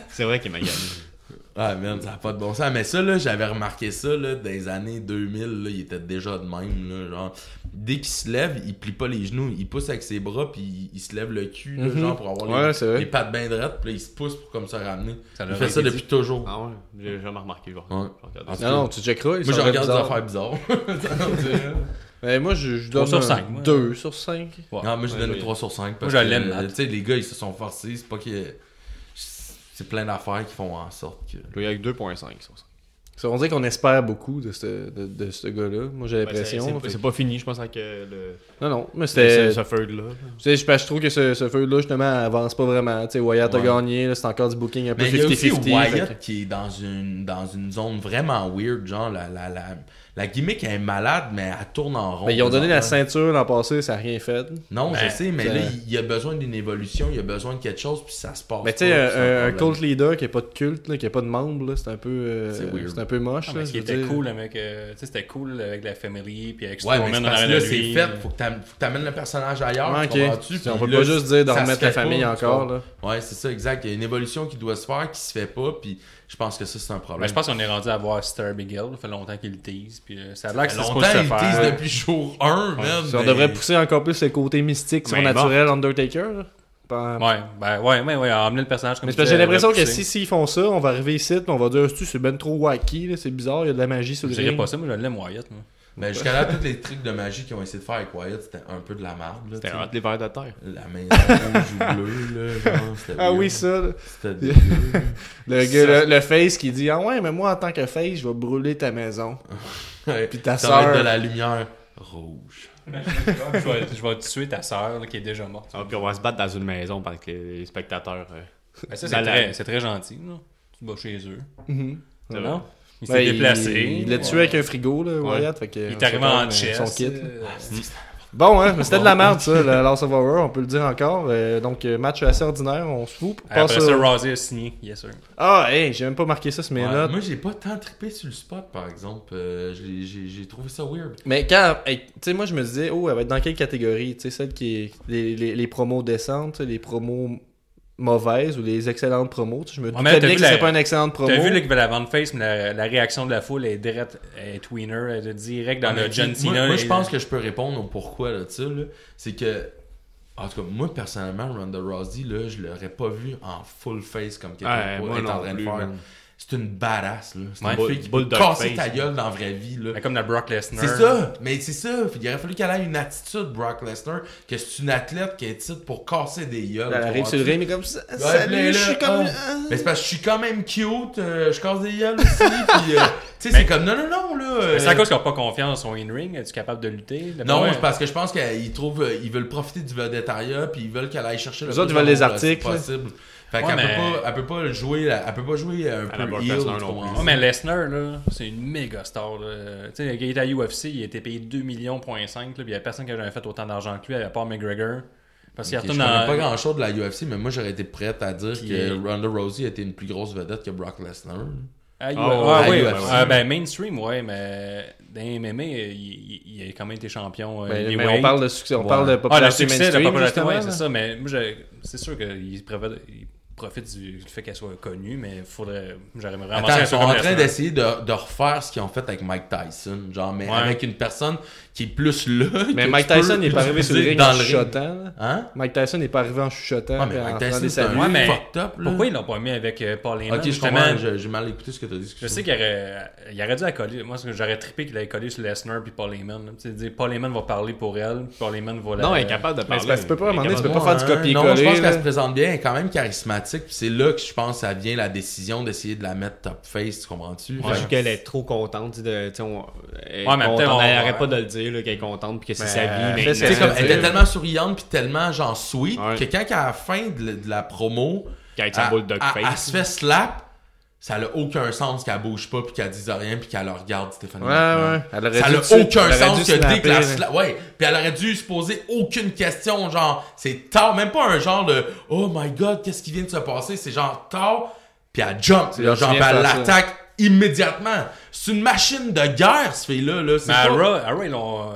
C'est vrai qu'il m'a gagné. (laughs) Ah, man, ça n'a pas de bon sens. Mais ça, là, j'avais remarqué ça, là, dans les années 2000, là, il était déjà de même, là, genre. Dès qu'il se lève, il plie pas les genoux, il pousse avec ses bras, puis il, il se lève le cul, là, Mhm. genre, pour avoir Ouais, les, c'est vrai. les pattes bien drettes, puis là, il se pousse pour comme ça ramener. Ça il fait ça depuis toujours. Ah ouais, j'ai jamais remarqué. Ouais. vais regarder Ah. Non, non, tu checkeras. il Moi, je regarde des affaires bizarres. (laughs) Ben, moi, je, donne sur un cinq, moi. 2 sur 5. Ouais. Non, moi, je Ouais, donne je- 3 sur 5. Parce Moi, je que, l'aime, Matt. Tu sais, les gars, ils se sont forcés. C'est pas que. C'est plein d'affaires qui font en sorte que. Vais y aller avec 2.5 sur 5. Ça, on dirait qu'on espère beaucoup de ce, de, de ce gars-là. Moi, j'ai l'impression. C'est- fait pas fini, je pense, avec euh, le. que- Non, non. Mais C'est c'était. ce feud-là. Tu sais, je, que trouve que ce, ce feu-là, justement, avance pas vraiment. Tu sais, Wyatt a gagné, là, c'est encore du booking un peu Mais il y a aussi 50-50. fait Wyatt que- qui est dans une, dans une zone vraiment weird. Genre, la, la, la, la gimmick elle est malade, mais elle tourne en rond. Mais ils ont donné la ceinture l'an passé, ça n'a rien fait. Non, Ben, je sais, mais là, il y a besoin d'une évolution, il y a besoin de quelque chose, puis ça se passe. Mais tu sais, un, un- cult leader qui a pas de culte, là, qui a pas de membre, là, c'est un peu, euh, C'est un peu moche. Ah, là, mais ce qui je veux était dire. cool, euh, tu sais, c'était cool avec la family, puis avec Ouais, mais parce que là, c'est fait. Faut que que t'amènes le personnage ailleurs. Ouais, tu ok. comprends-tu? on peut là, pas juste dire de remettre la famille tu encore. Là. Ouais, c'est ça, exact. Il y a une évolution qui doit se faire, qui se fait pas, puis je pense que ça, c'est un problème. Ben, je pense qu'on est rendu à voir Star Miguel, ça fait longtemps qu'il le tease, puis euh, ça a l'air que Ça c'est longtemps, se il faire. tease depuis jour 1, man. Si on mais- devrait pousser encore plus le côté mystique, Mais surnaturel, Undertaker. là. Pas- Ouais, ben ouais, ouais, ouais, emmener le personnage comme Mais que j'ai l'impression que si s'ils font ça, on va arriver ici, puis on va dire, c'est ben trop wacky, c'est bizarre, il y a de la magie sur le Je dirais ring. pas ça, moi je l'aime Wyatt, moi. Ben, jusqu'à là, tous les trucs de magie qu'ils ont essayé de faire avec Wyatt, c'était un peu de la merde. là, C'était entre les verres de terre. La maison rouge ou bleue, là. genre, Ah oui, ça. là. C'était. (laughs) Le, gars, le, le face qui dit Ah ouais, mais moi en tant que face, je vais brûler ta maison. (laughs) Ouais. Puis ta sœur. de la lumière rouge. je, vais, je vais tuer ta soeur qui est déjà morte. Ah, puis on va se battre dans une maison pendant que les spectateurs. euh, Ben, c'est très, c'est très gentil, là. Tu vas chez eux. C'est Non? vrai. Il s'est Ouais, déplacé. Il l'a tué avec un frigo, là, Wyatt. Fait que, Il est arrivé en chest. Son kit. euh, Bon, hein, mais c'était de la merde, ça, (laughs) le Last of Horror, on peut le dire encore. Euh, donc, euh, match assez ordinaire, on se fout. Après ça, Rousey a signé. Yes, sir. Ah, hey, j'ai même pas marqué ça sur mes Ouais, notes. Moi, j'ai pas tant trippé sur le spot, par exemple. Euh, j'ai- trouvé ça weird. Mais quand, hey, tu sais, moi je me disais, oh, elle va être dans quelle catégorie? Tu sais, celle qui est. Les, les, les promos sais, les promos mauvaises ou les excellentes promos. Tu sais, Je me Ouais, doutais bien que la- c'était pas une excellente promo. T'as vu là, qu'il veut la vendre face, mais la, la réaction de la foule est direct, est tweener, elle est direct dans Ouais, mais le John moi- Cena. Moi, je pense que je peux répondre au pourquoi de ça. là. C'est que, en tout cas, moi, personnellement, Ronda Rousey, là, je l'aurais pas vu en full face comme quelqu'un Ouais, moi est en train plus, de faire. man. C'est une badass. là. C'est Ouais. une fille qui peut casser face, ta gueule dans la vraie vie. là. Comme la Brock Lesnar. C'est ça, mais c'est ça. Il aurait fallu qu'elle ait une attitude, Brock Lesnar, que c'est une athlète qui est titre pour casser des gueules. Elle arrive sur le comprends-tu? ring, mais comme ça. Ouais, Salut, là, je suis comme. ah. Mais c'est parce que je suis quand même cute, euh, je casse des gueules aussi, (laughs) puis euh, tu sais, c'est comme non, non, non, là. Mais C'est à euh, cause qu'ils n'ont pas confiance en son in-ring. Es-tu capable de lutter? Non, c'est parce que je pense qu'ils trouvent, euh, ils veulent profiter du vedettariat, puis ils veulent qu'elle aille chercher le Les plus autres, ils veulent les articles. possible. Fait Ouais, qu'elle mais- peut pas, elle peut pas jouer, la- elle peut pas jouer un À peu heel, non plus. Ouais, mais Lesnar, là, c'est une méga star. là. Tu sais, il était à UFC, il a été payé 2 millions, point 5, là, puis il y a personne qui a jamais fait autant d'argent que lui, à part McGregor. Parce qu'il Ok, je retourne dans. pas grand chose de la UFC, mais moi j'aurais été prête à dire que euh, Ronda Rousey était une plus grosse vedette que Brock Lesnar. Ah, il- Ah, ouais, ouais, ouais, ouais, ouais. ouais. Ah, ben, mainstream, ouais, mais dans MMA, il, il- il a quand même été champion. euh, Ben, mais on parle de succès, on Ouais. parle de Ah, le popularité succès, la mainstream. popularité, ouais, c'est ça. Mais moi, je- c'est sûr qu'il préfère- il profite du, fait qu'elle soit connue, mais faudrait. J'aurais vraiment Attends, ils sont en train d'essayer de, de refaire ce qu'ils ont fait avec Mike Tyson, genre, mais Ouais. avec une personne qui est plus là. Mais Mike tu Tyson n'est pas arrivé sur le ring en dans le ring. chuchotant. Hein? Mike Tyson n'est pas arrivé en chuchotant. Ouais, mais Mike Tyson, c'est un mais fucked up, là. Pourquoi ils l'ont pas mis avec euh, Paul Heyman? Ok, je justement? comprends, j'ai mal écouté ce que t'as dit. Je sais qu'il aurait, il aurait dû la coller. Moi, j'aurais trippé qu'il ait collé sur Lesnar puis Paul Heyman. là. Tu sais, dire Paul Heyman va parler pour elle, Paul Heyman va la. Non, elle est capable de parler. tu peux pas, tu peux pas faire du copier-coller. Non, je pense qu'elle se présente bien, elle est quand même charismatique. puis c'est là que je pense que ça vient la décision d'essayer de la mettre top face, tu comprends-tu? Moi, je qu'elle est trop contente. De, tu Ouais, mais peut-être on- elle arrête pas de le dire là, qu'elle est contente puis que c'est Mais sa vie. elle Mais comme, elle dire. était tellement souriante puis tellement genre sweet Ouais. que quand à la fin de, la- de la promo, elle, elle- elle se fait slap, ça n'a aucun sens qu'elle bouge pas puis qu'elle dise rien puis qu'elle le regarde Stéphanie. Ouais, ouais. Elle aurait Ça n'a aucun elle sens que dès que la sla- Ouais, puis elle aurait dû se poser aucune question, genre, c'est tard, même pas un genre de Oh my god, qu'est-ce qui vient de se passer? C'est genre tard, puis elle jump, genre, elle l'attaque immédiatement. C'est une machine de guerre, ce fille-là. Là. C'est Mais pas- à Raw, ils l'ont.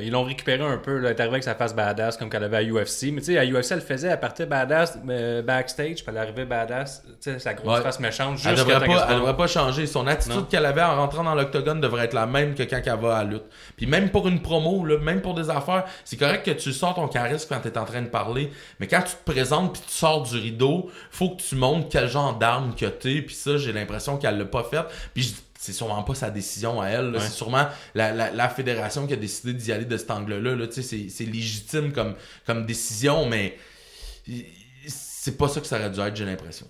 Euh, ils l'ont récupéré un peu. Là, elle est arrivée avec sa face badass comme qu'elle avait à UFC. Mais tu sais, à UFC, elle faisait, elle partait badass euh, backstage, puis elle arrivait badass, tu sais, sa grosse Ouais. face méchante. Elle devrait, pas, elle devrait pas changer. Son attitude qu'elle avait en rentrant dans l'octogone devrait être la même que quand elle va à la lutte. Puis même pour une promo, là, même pour des affaires, c'est correct que tu sors ton charisme quand t'es en train de parler, mais quand tu te présentes puis tu sors du rideau, faut que tu montres quel genre d'arme que t'es. Puis ça, j'ai l'impression qu'elle l'a pas fait. Puis je- c'est sûrement pas sa décision à elle. Ouais. C'est sûrement la, la, la fédération qui a décidé d'y aller de cet angle-là. Là. Tu sais, C'est c'est légitime comme, comme décision, mais c'est pas ça que ça aurait dû être, j'ai l'impression.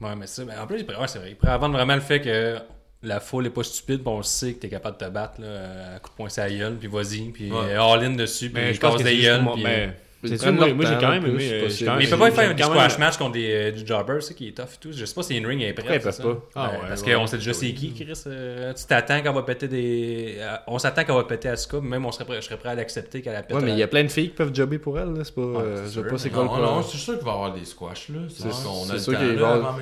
Ouais, mais ça, ben, en plus, il pourrait- ouais, c'est vrai. Il pourrait vendre vraiment le fait que la foule est pas stupide, puis on sait que t'es capable de te battre là, à coup de poing sur la gueule, puis vas-y, puis Ouais. all-in dessus, puis je pense des gueules. puis, mais- euh, C'est ça, prennent moi, moi, j'ai quand même aimé. euh, Mais il peut pas y faire même- squash match contre des, euh, du jobber, c'est qui est tough et tout. Je sais pas si une ring est prête. Pourquoi ils peuvent ça? pas? Ah Ouais, ouais, parce ouais, qu'on sait déjà c'est qui, Chris. euh, tu t'attends qu'elle va péter des. euh, On s'attend qu'elle va péter Asuka, mais même on serait prêt, je serais prêt à l'accepter qu'elle la pète. Ouais, mais il y a plein de filles qui peuvent jobber pour elle. là. C'est pas, euh, je sais sûr, pas c'est quoi le Non, problème. non, c'est sûr qu'il va y avoir des squash, là. C'est qu'on sûr temps, qu'il va y avoir-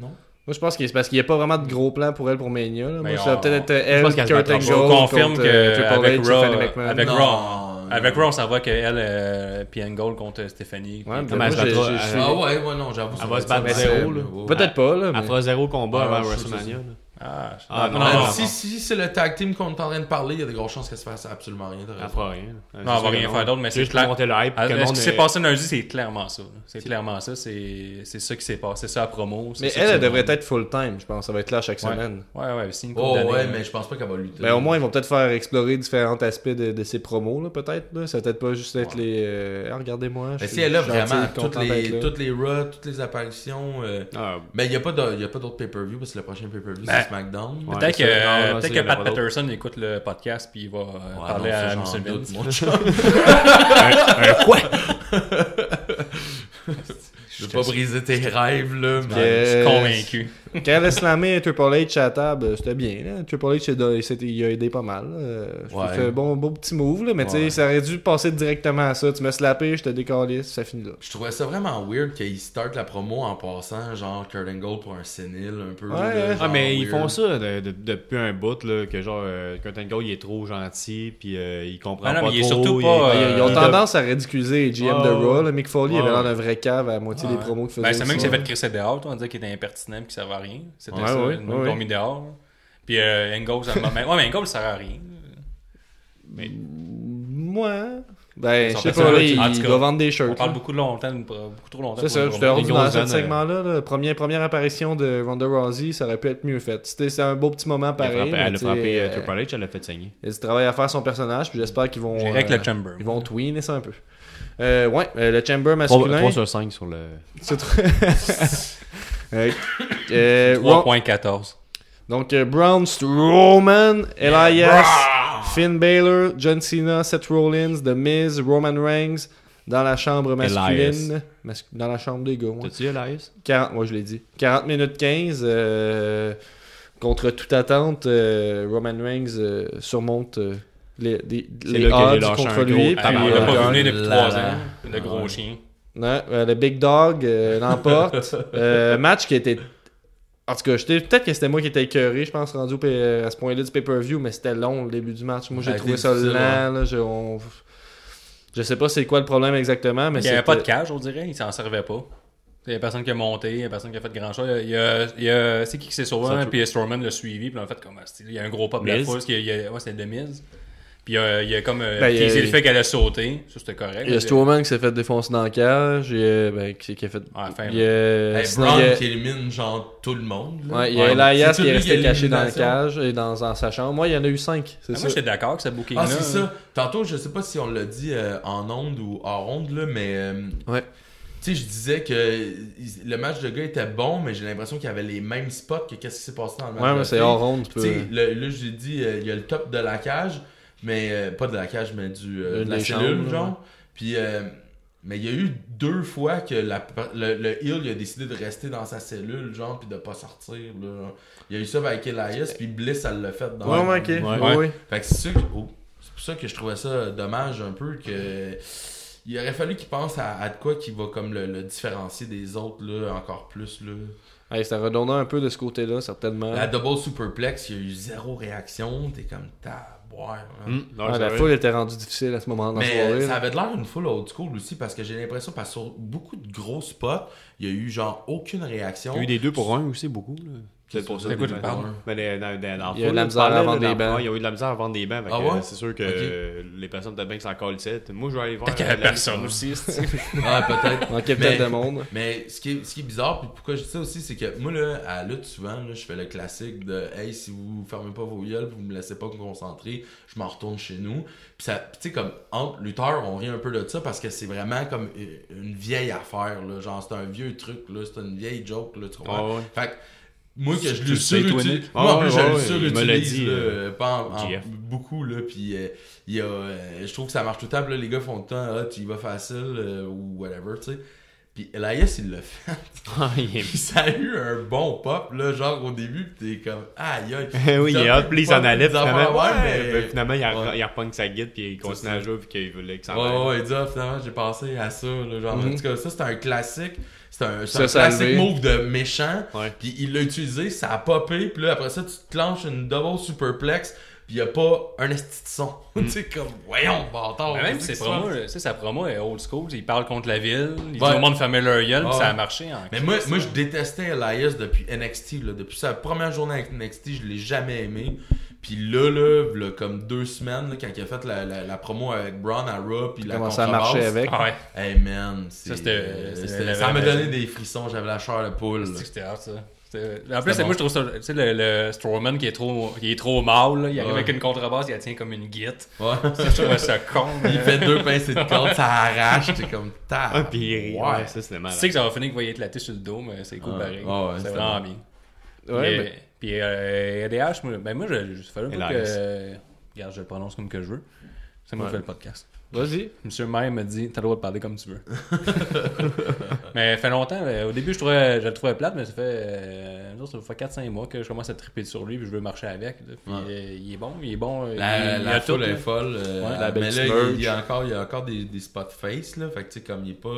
non? Moi, je pense que c'est parce qu'il n'y a pas vraiment de gros plan pour elle pour Mania. là. Moi, Mais ça va peut-être être elle, Kurt Angle. On confirme euh, Triple avec Raw, avec. Avec Raw, on s'en va qu'elle, euh, puis Angle contre Stéphanie. Ouais, puis- mais elle moi, se j'ai- battra, j'ai- elle- Ah ouais, ouais, non, j'avoue. ça va se être battre ça. zéro, là. Peut-être pas, là. Elle mais- fera zéro combat Ah, avant je WrestleMania. là. Ah, je- Ah, non, non, non, Ben, non, si si c'est le tag team qu'on est en train de parler, il y a des grosses chances qu'elle se fasse absolument rien. Elle fera rien. là. Non, elle va rien faire d'autre, mais c'est juste clair. monter le hype. Ah, Ce qui s'est est- passé lundi, c'est clairement ça. C'est clairement ça. C'est c'est ça qui s'est passé. C'est ça la promo. Mais ça elle, elle devrait être full-time, je pense. Ça va être là chaque Ouais. semaine. Ouais, ouais, c'est une Oh ouais, mais je pense pas qu'elle va lutter. Mais au moins, ils vont peut-être faire explorer différents aspects de, de ses promos, là, peut-être. là. Ça va peut-être pas juste être les. euh, Ah, regardez-moi. je Mais suis si elle a vraiment toutes les, toutes les Raw, toutes les apparitions. euh, Ah, Ben, il n'y a pas de- il y a pas d'autres pay-per-view parce que le prochain pay-per-view Ben, c'est SmackDown. Ouais. Peut-être que, peut-être ça, que Pat. Patterson écoute le podcast puis il va euh, Ouais, parler non, à doute, Vince. mon (laughs) chum. Je veux pas briser tes rêves, là. mais- Je suis Euh, convaincu. Quand elle a slamé Triple H à la table, c'était bien. Là. Triple H, il a- il aidé pas mal. Euh, Ouais. que c'est un bon, beau petit move, là, mais tu sais, Ouais. ça aurait dû passer directement à ça. Tu me slappé, je te décalisse, ça finit là. Je trouvais ça vraiment weird qu'ils start la promo en passant, genre Kurt Angle pour un sénile, un peu. Ouais, là, ouais. genre Ah, mais ils font ça de- de- depuis un bout, là, que genre, euh, Kurt Angle, il est trop gentil, puis euh, il comprend Ah non, pas mais il est trop. surtout il pas, est- euh, Ils ont il- tendance à ridiculiser GM Ouais, de ouais. Raw. Mick Foley Ouais, avait l'air d'un vrai cave à la moitié des promos qu'il faisait. Ben, c'est même qu'il s'est fait crisser dehors, toi, on disait qu'il était impertinent et qu'il servait à rien. C'était Ouais, ça, ouais, ils ouais, l'ont mis dehors. Puis euh, Angle, ça m'a- mais- ouais, mais Angle, ça sert à rien. Moi. Ben, je sais pas, là, en il cas, doit vendre des On shirts. parle là. beaucoup, de longtemps, beaucoup trop longtemps. C'est ça, promo. rendu Des dans ce segment-là. là. Première, première apparition de Ronda Rousey, ça aurait pu être mieux fait. C'était c'est un beau petit moment Elle a pareil. frappé, mais elle a frappé euh, euh, Triple H, elle l'a fait saigner. Il y a du travail à faire son personnage, puis j'espère qu'ils vont. J'irai euh, le Chamber. Ils vont tweener ça un peu. Euh, ouais, euh, le Chamber masculin. 3, sur 5 sur le. (laughs) Euh, Ro- 3.14. Donc, euh, Braun Strowman, Elias, Finn Balor, John Cena, Seth Rollins, The Miz, Roman Reigns dans la chambre masculine. Mas- dans la chambre des gars. ouais. T'as-tu Elias? 40, moi je l'ai dit. 40 minutes 15. euh, contre toute attente, euh, Roman Reigns euh, surmonte euh, les, odds contre lui. gros puis, on euh, l'a pas depuis là 3 là. ans. Le gros Ouais. chien. Euh, le Big Dog euh, l'emporte. (laughs) Euh, match qui était. En tout cas, j'étais- peut-être que c'était moi qui étais écœuré, je pense, rendu au pay- à ce point-là du pay-per-view, mais c'était long le début du match. Moi, j'ai trouvé ça lent. là, je, on- je sais pas c'est quoi le problème exactement, mais Il n'y avait pas de cage, on dirait. Il s'en servait pas. Il n'y a personne qui a monté, il n'y a personne qui a fait grand chose. Il y a, il y a- c'est qui qui s'est sauvé, hein, puis Strowman l'a suivi, puis en fait, comme, il y a un gros pop de la foule, ouais, c'est de mise. Puis il y a, il y a comme euh, Ben, le fait qu'elle a sauté, ça c'était correct. Il y a Strowman qui s'est fait défoncer dans le cage, il y a, ben, qui, qui a fait. Ouais, fin, il y a, Hey, il a- qui élimine genre tout le monde. là. ouais, il y a. Elias qui est resté caché dans le l'élimination. cage et dans, dans sa chambre. Moi, il y en a eu 5, c'est Ah, ça. moi j'étais d'accord que ce booking-là. Ah, c'est ça. Tantôt, je sais pas si on l'a dit euh, en onde ou hors onde, là, mais. euh, Ouais. Tu sais, je disais que le match de gars était bon, mais j'ai l'impression qu'il y avait les mêmes spots que qu'est-ce qui s'est passé dans le match Ouais, mais c'est hors ronde, tu Tu sais, là, j'ai dit, euh, il y a le top de la cage, mais euh, pas de la cage, mais du, euh, de la cellule, chambres, genre. Puis, euh, mais il y a eu deux fois que la, le, le heel il a décidé de rester dans sa cellule, genre, puis de pas sortir. Là. Il y a eu ça avec Elias, puis Bliss, elle l'a fait dans Ouais, ouais, ok. Ouais. Ouais, ouais. Fait que c'est ça que- oh, c'est pour ça que je trouvais ça dommage un peu que il aurait fallu qu'il pense à, à de quoi qui va comme le, le différencier des autres, là, encore plus, là. Hey, c'est redondant un peu de ce côté-là, certainement. La double superplex, il y a eu zéro réaction, t'es comme. Non, Ouais, c'est la vrai. foule était rendue difficile à ce moment dans la soirée. Mais ça là. avait de l'air une foule old school aussi parce que j'ai l'impression parce que sur beaucoup de gros spots, il y a eu genre aucune réaction. Il y a eu des deux pour un aussi, beaucoup. là. C'est pour ça. Des. Mais dans, dans, dans Il y a de la misère à vendre des bancs. Ils ont eu de la misère à vendre des bancs. Ah C'est sûr que les personnes de bien qui s'en collent Moi, je vais aller voir. Peut-être qu'il y avait euh, la- personne aussi. c'est- (laughs) Ah, peut-être. (laughs) Mais- peut-être de monde. Mais ce qui est, ce qui est bizarre, puis pourquoi je dis ça aussi, c'est que moi, là, à lutte, souvent, là, je fais le classique de Hey, si vous fermez pas vos gueules, vous me laissez pas me concentrer, je m'en retourne chez nous. Puis ça, tu sais, comme entre lutteurs, on rit un peu de ça parce que c'est vraiment comme une vieille affaire, là. Genre, c'est un vieux truc, là. C'est une vieille joke, là, tu comprends? Ah ouais. Fait que, moi, que je le le surutilise. Moi, en Ah plus, ouais, je le ouais, surutilise, dit, là, euh, pas en, en- GF. beaucoup, là. Puis, euh, il y a, euh, je trouve que ça marche tout le temps. là, les gars font le temps, ah, tu y vas facile, euh, ou whatever, tu sais. Puis Elias, il l'a fait. (laughs) Ah, il est- Puis ça a eu un bon pop, là, genre au début, pis t'es comme, aïe aïe. (laughs) oui, il est puis il s'en allait, finalement, ouais, ouais, mais- ben, finalement, il, a, Ouais. il repogne sa guide, puis il continue à jouer, puis qu'il voulait que ça Ouais, ouais, il dit, ah, finalement, j'ai pensé à ça, là, genre, Mhm. en tout cas, ça, c'est un classique. C'est un, c'est Ça, un ça a classique move de méchant. Puis il l'a utilisé, ça a popé, puis là, après ça, tu te clenches une double superplex, puis y a pas un esti de son. Mm. (laughs) tu sais, comme, voyons, bâtard. Mais même ses promos, sais, sa promo est old school. Il parle contre la ville, il Ouais. dit au monde de fermer leur gueule, puis ça a marché. En Mais moi, moi, je détestais Elias depuis NXT. Là. Depuis sa première journée avec NXT, je l'ai jamais aimé. Puis là, là, là, comme deux semaines, là, quand il a fait la, la, la promo avec Braun à Raw, puis la Comment ça marché avec. Ah ouais, Hey man, c'est- Ça, c'était- euh, ça m'a donné des frissons, j'avais la chair de poule. c'est c'était hard, ça. En plus, moi, je trouve ça. Tu sais, le, le Strowman qui est trop, qui est trop mâle, là, il arrive Ouais. avec une contrebasse, il la tient comme une guite. Ouais. Ça, je trouvais ça con. (laughs) il fait deux pincées de (laughs) corde, ça arrache, t'es comme ta. Ah, puis il rit. Ouais. Ouais, ça, c'était Tu sais que ça va finir qu'il va y éclater sur le dos, mais c'est cool pareil. C'est vraiment bien. Ouais, puis, euh, EDH, moi, ben moi, je, je fais un peu Elias. que. Regarde, je le prononce comme que je veux. C'est moi qui fais le podcast. Vas-y. Monsieur maire me dit T'as le droit de parler comme tu veux. (laughs) mais ça fait longtemps. euh, au début, je, trouvais, je le trouvais plate, mais ça fait, euh, ça fait 4-5 mois que je commence à triper sur lui puis je veux marcher avec. là. Puis, Ouais. euh, il est bon, il est bon. La, il, il tout. est là. folle. euh, Ouais, la mais là, il, il y a encore, il y a encore des, des spots face, là. Fait que, tu sais, comme il est pas.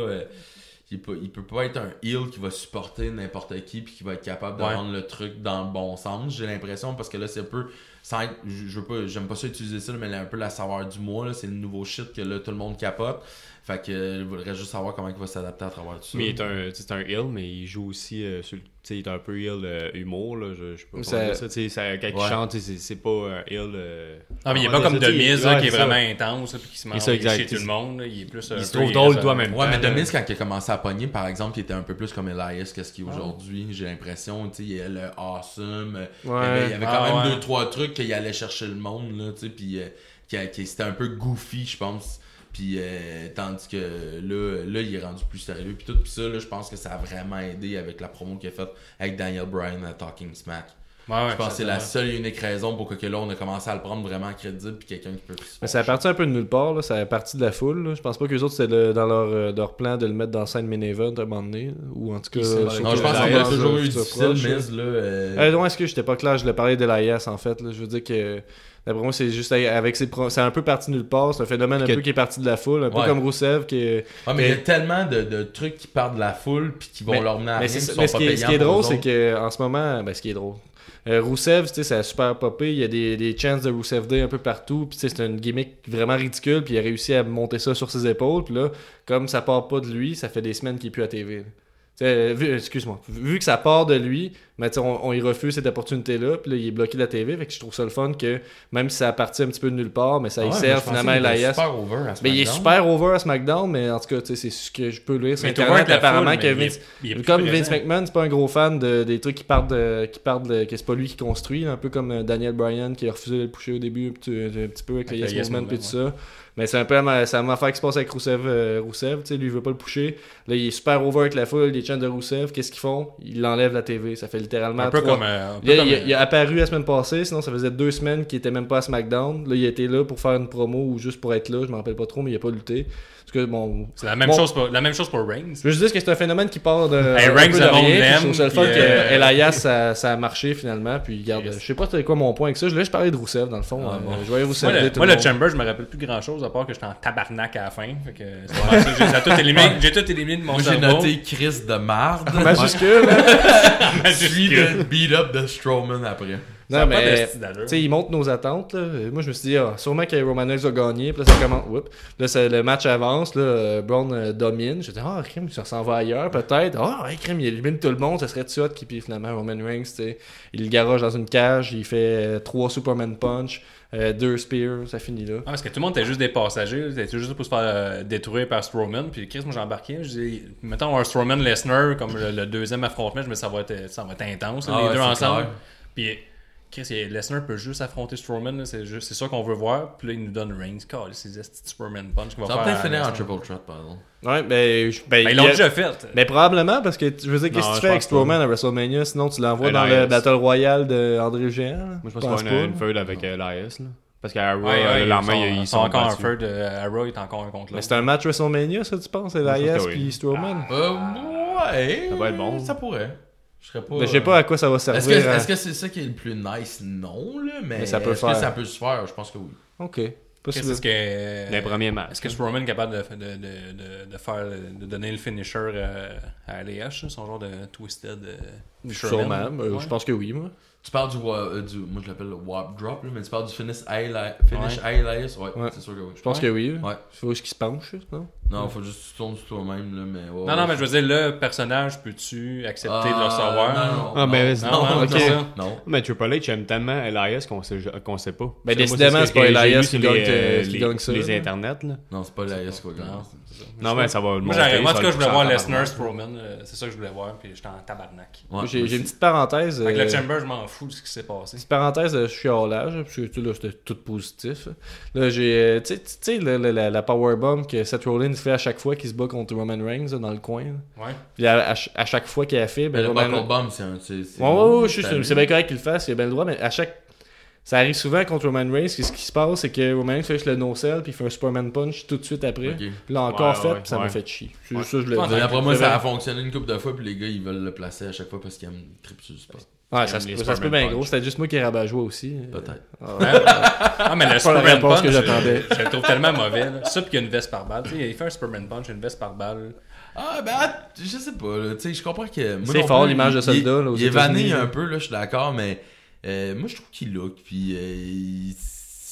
Il, pas- il peut pas être un heel qui va supporter n'importe qui puis qui va être capable de Ouais. rendre le truc dans le bon sens. J'ai l'impression parce que là, c'est un peu. Sans être- je, je veux pas, j'aime pas ça utiliser ça, mais un peu la saveur du mois, là. C'est le nouveau shit que là, tout le monde capote. Fait que, euh, je voudrais juste savoir comment il va s'adapter à travers tout ça. Mais il est un, c'est un heel, mais il joue aussi euh, sur le- tu sais, il est un peu heel euh, humour, là, je, je peux pas Ça- dire ça. tu sais, ça- quand il Ouais. chante, c'est c'est pas un heel. euh, Ah, mais il est pas comme ça, de tu sais, mise ouais, qui est vraiment intense là, puis qui se exact. chez tout le monde. là. Il est plus. Il se peu trouve drôle, irréférent. toi, en même Ouais, mais temps, là. Demis, quand il a commencé à pogner, par exemple, il était un peu plus comme Elias que ce qu'il est aujourd'hui. J'ai l'impression, tu sais, il le awesome. euh, il y avait, avait Ah, quand même ouais. deux, trois trucs qu'il allait chercher le monde, là, tu sais, puis euh, qui- qui- c'était un peu goofy, je pense. Puis, euh, tandis que là, là, il est rendu plus sérieux. Puis tout puis ça, là, je pense que ça a vraiment aidé avec la promo qu'il a faite avec Daniel Bryan à Talking Smack. Ouais, ouais, je pense que c'est la seule et unique raison pour que là, on a commencé à le prendre vraiment crédible. Puis quelqu'un qui peut. Mais ça a parti un peu de nulle part, là. ça a parti de la foule. là. Je pense pas que les autres, c'était le- dans leur, euh, leur plan de le mettre dans scène main event à un moment donné. Ou en tout cas, Non, je pense qu'on a toujours eu difficile, proche, là. Euh, Euh, non, est-ce que j'étais pas clair? Je l'ai parlé de l'AIS en fait. là. Je veux dire que d'après moi, c'est juste avec ses c'est un peu parti de nulle part. C'est un phénomène un Que- peu qui est parti de la foule, un peu Ouais. comme Rousseff qui est- Ah, mais il y a tellement de, de trucs qui partent de la foule puis qui vont Mais- leur mener à Mais, rien, mais ce, pas qui est, ce payants qui est pour drôle, c'est autres. que en ce moment, ben, ce qui est drôle. Euh, Rousseff, tu sais, ça a super popé. Il y a des, des chances de Rousseff Day un peu partout. Puis tu sais, c'est une gimmick vraiment ridicule. Puis il a réussi à monter ça sur ses épaules. Puis là, comme ça part pas de lui, ça fait des semaines qu'il est plus à TV. là. Vu- excuse-moi. Vu que ça part de lui, mais sais, on, on y refuse cette opportunité-là. Puis là, il est bloqué de la TV. Fait que je trouve ça le fun que même si ça a parti un petit peu de nulle part, mais ça y ouais, sert finalement super over à Mais il est super over à SmackDown, mais en tout cas, c'est ce que je peux lire sur Mais Internet. Apparemment, que il est- Vince, il est comme. Vince McMahon, c'est pas un gros fan de, des trucs qui partent de, qui partent de, que c'est pas lui qui construit, un peu comme euh, Daniel Bryan qui a refusé de le pusher au début, un petit, un petit peu avec, Avec le Yes Movement, et tout ça. Mais c'est un peu c'est la même affaire qui se passe avec Rousseff, euh, Rousseff, tu sais, lui il veut pas le pusher. Là, il est super over avec la foule, les chants de Rousseff, qu'est-ce qu'ils font? Ils l'enlèvent la TV. Ça fait littéralement Un peu comme. euh, un peu Il a, comme, il a- euh, il a apparu la semaine passée, sinon ça faisait deux semaines qu'il était même pas à SmackDown. Là, il était là pour faire une promo ou juste pour être là, je me rappelle pas trop, mais il a pas lutté. Parce que bon. C'est la même, Bon. chose pour, la même chose pour Reigns. Je veux juste dire que c'est un phénomène qui part de. Hey, un Reigns, peu de rien, Je trouve le fun puis, que euh, Elias, ça, ça a marché finalement. Puis regarde, Yes. je sais pas c'était quoi mon point avec ça. Je voulais juste parler de Rousseff dans le fond. Ah, Euh, bon. Je voyais Rousseff. Moi, le, moi, le. Chamber, je me rappelle plus grand chose à part que j'étais en tabarnak à la fin. Fait que. J'ai- tout éliminé, j'ai tout éliminé de mon Moi, j'ai noté Chris de marde. (laughs) Majuscule. hein? Suivi de beat up de Strowman après. Non, mais. Tu sais, ils montent nos attentes. Là. Moi, je me suis dit, ah, sûrement que Roman Reigns va gagner. Puis là, ça commence. Oups. Là, ça- le match avance. Là, euh, Braun euh, domine. J'ai dit, ah, crime, ça s'en va ailleurs, peut-être. Ah, ouais, crime, il élimine tout le monde. Ça serait tout qui Puis finalement, Roman Reigns, il le garoche dans une cage. Il fait euh, trois Superman Punch, euh, deux Spears. Ça finit là. Ah, parce que tout le monde était juste des passagers, était juste pour se faire euh, détruire par Strowman. Puis Chris, moi j'ai embarqué. Je dis, mettons un Strowman Lesnar comme le, le deuxième affrontement, je me dis ça va être, ça va être intense, Ah les ouais, deux ensemble. clair. Puis Lesnar peut juste affronter Strowman, c'est juste- c'est ça qu'on veut voir. Puis là, il nous donne Reigns. C'est Superman Punch qu'il va Ça va faire. peut-être finir à en triple threat, par exemple. Ouais, ben. je- ben, Ben, ils il l'ont a- déjà fait. Mais probablement, parce que je veux dire, qu'est-ce que tu fais avec. Strowman à WrestleMania? Sinon, tu l'envoies dans le. Battle Royale de André Géant. là? Moi, je pense Pense avoir pas, une feud avec euh, Elias, là. Parce qu'à Raw, Ouais, ouais, ils, ils ils sont sont encore un battus. feu de Arrow, il est encore un contre Mais c'est un match WrestleMania, ça, tu penses Elias puis Strowman? Euh, ouais. Ça va être bon. Ça pourrait. Je serais pas. Ben, Je sais pas à quoi ça va Est-ce que servir. hein. est-ce que c'est ça qui est le plus nice? Non, là, mais, Mais ça peut faire. que ça peut se faire? Je pense que oui. Ok. Qu'est-ce que. Les premiers matchs. Est-ce que Strowman est capable de, de, de, de, de faire, de donner le finisher euh, à ALH, son genre de twisted euh, Sûrement. Euh, Ouais. Je pense que oui, moi. Tu parles du, euh, moi je l'appelle le Wap Drop, là, mais tu parles du finish Elias, finish Ouais. Elias, ouais, Ouais. c'est sûr que oui. Je pense Ouais. que oui. Ouais. Faut qu'il se penche, non? Non, faut juste que tu tournes sur toi-même, là, mais ouais, Non, non, mais je veux dire, le personnage, peux-tu accepter de le Ah, recevoir? Non, non, Ah, mais Non, non, non, non, ça. non. Mais Triple H aime tellement Elias qu'on sait, qu'on sait pas. Ben, Ça, moi, décidément, ce c'est pas Elias qui gagne, les, euh, euh, les- gagne ça, Les internets, là. Non, c'est pas Elias qui va gagner. Non. c'est ça. Non, mais ça va le Moi, montrer, j'aurais- moi, en tout cas, je voulais voir en Lesnar. Strowman, euh, c'est ça que je voulais voir, puis j'étais en tabarnak. J'ai une petite parenthèse. Avec euh, le Chamber, je m'en fous de ce qui s'est passé. Petite parenthèse de chiolage, parce que tu sais, là, c'était tout positif. Là, j'ai. euh, Tu sais- la powerbomb que Seth Rollins fait à chaque fois qu'il se bat contre Roman Reigns là, dans le coin. là. Ouais. Puis à, à ch- à chaque fois qu'il a fait, ben, Mais le Roman c'est un. c'est- c'est- Ouais, c'est bien correct qu'il le fasse, il a bien le droit, mais à chaque. Ça arrive souvent contre Roman Reigns, ce qui se passe, c'est que Roman Reigns fait juste le no-sell, puis il fait un Superman Punch tout de suite après. Ok. Puis là, encore Ouais, fait, ouais, puis ça m'a fait chier. C'est Ouais. juste ça je le dis. Après moi, ça a fonctionné une couple de fois, puis les gars, ils veulent le placer à chaque fois parce qu'ils aiment triper sur le spot. Ouais, ça, se ça se peut bien gros. C'était juste moi qui rabat joie aussi. Peut-être. Ah, ouais. (laughs) Ah, mais le (laughs) la Superman réponse Punch, que je, j'attendais. je le trouve tellement mauvais. Là. Ça, puis qu'il y a une veste par balle. Tu sais, il fait un Superman Punch, une veste par balle. Ah, ben, att- je sais pas, là. Tu sais, je comprends que. moi C'est fort, l'image de soldat, il- là, aux Il est vanné un peu, là, je suis d'accord, mais. euh, moi, je trouve qu'il look, puis. euh,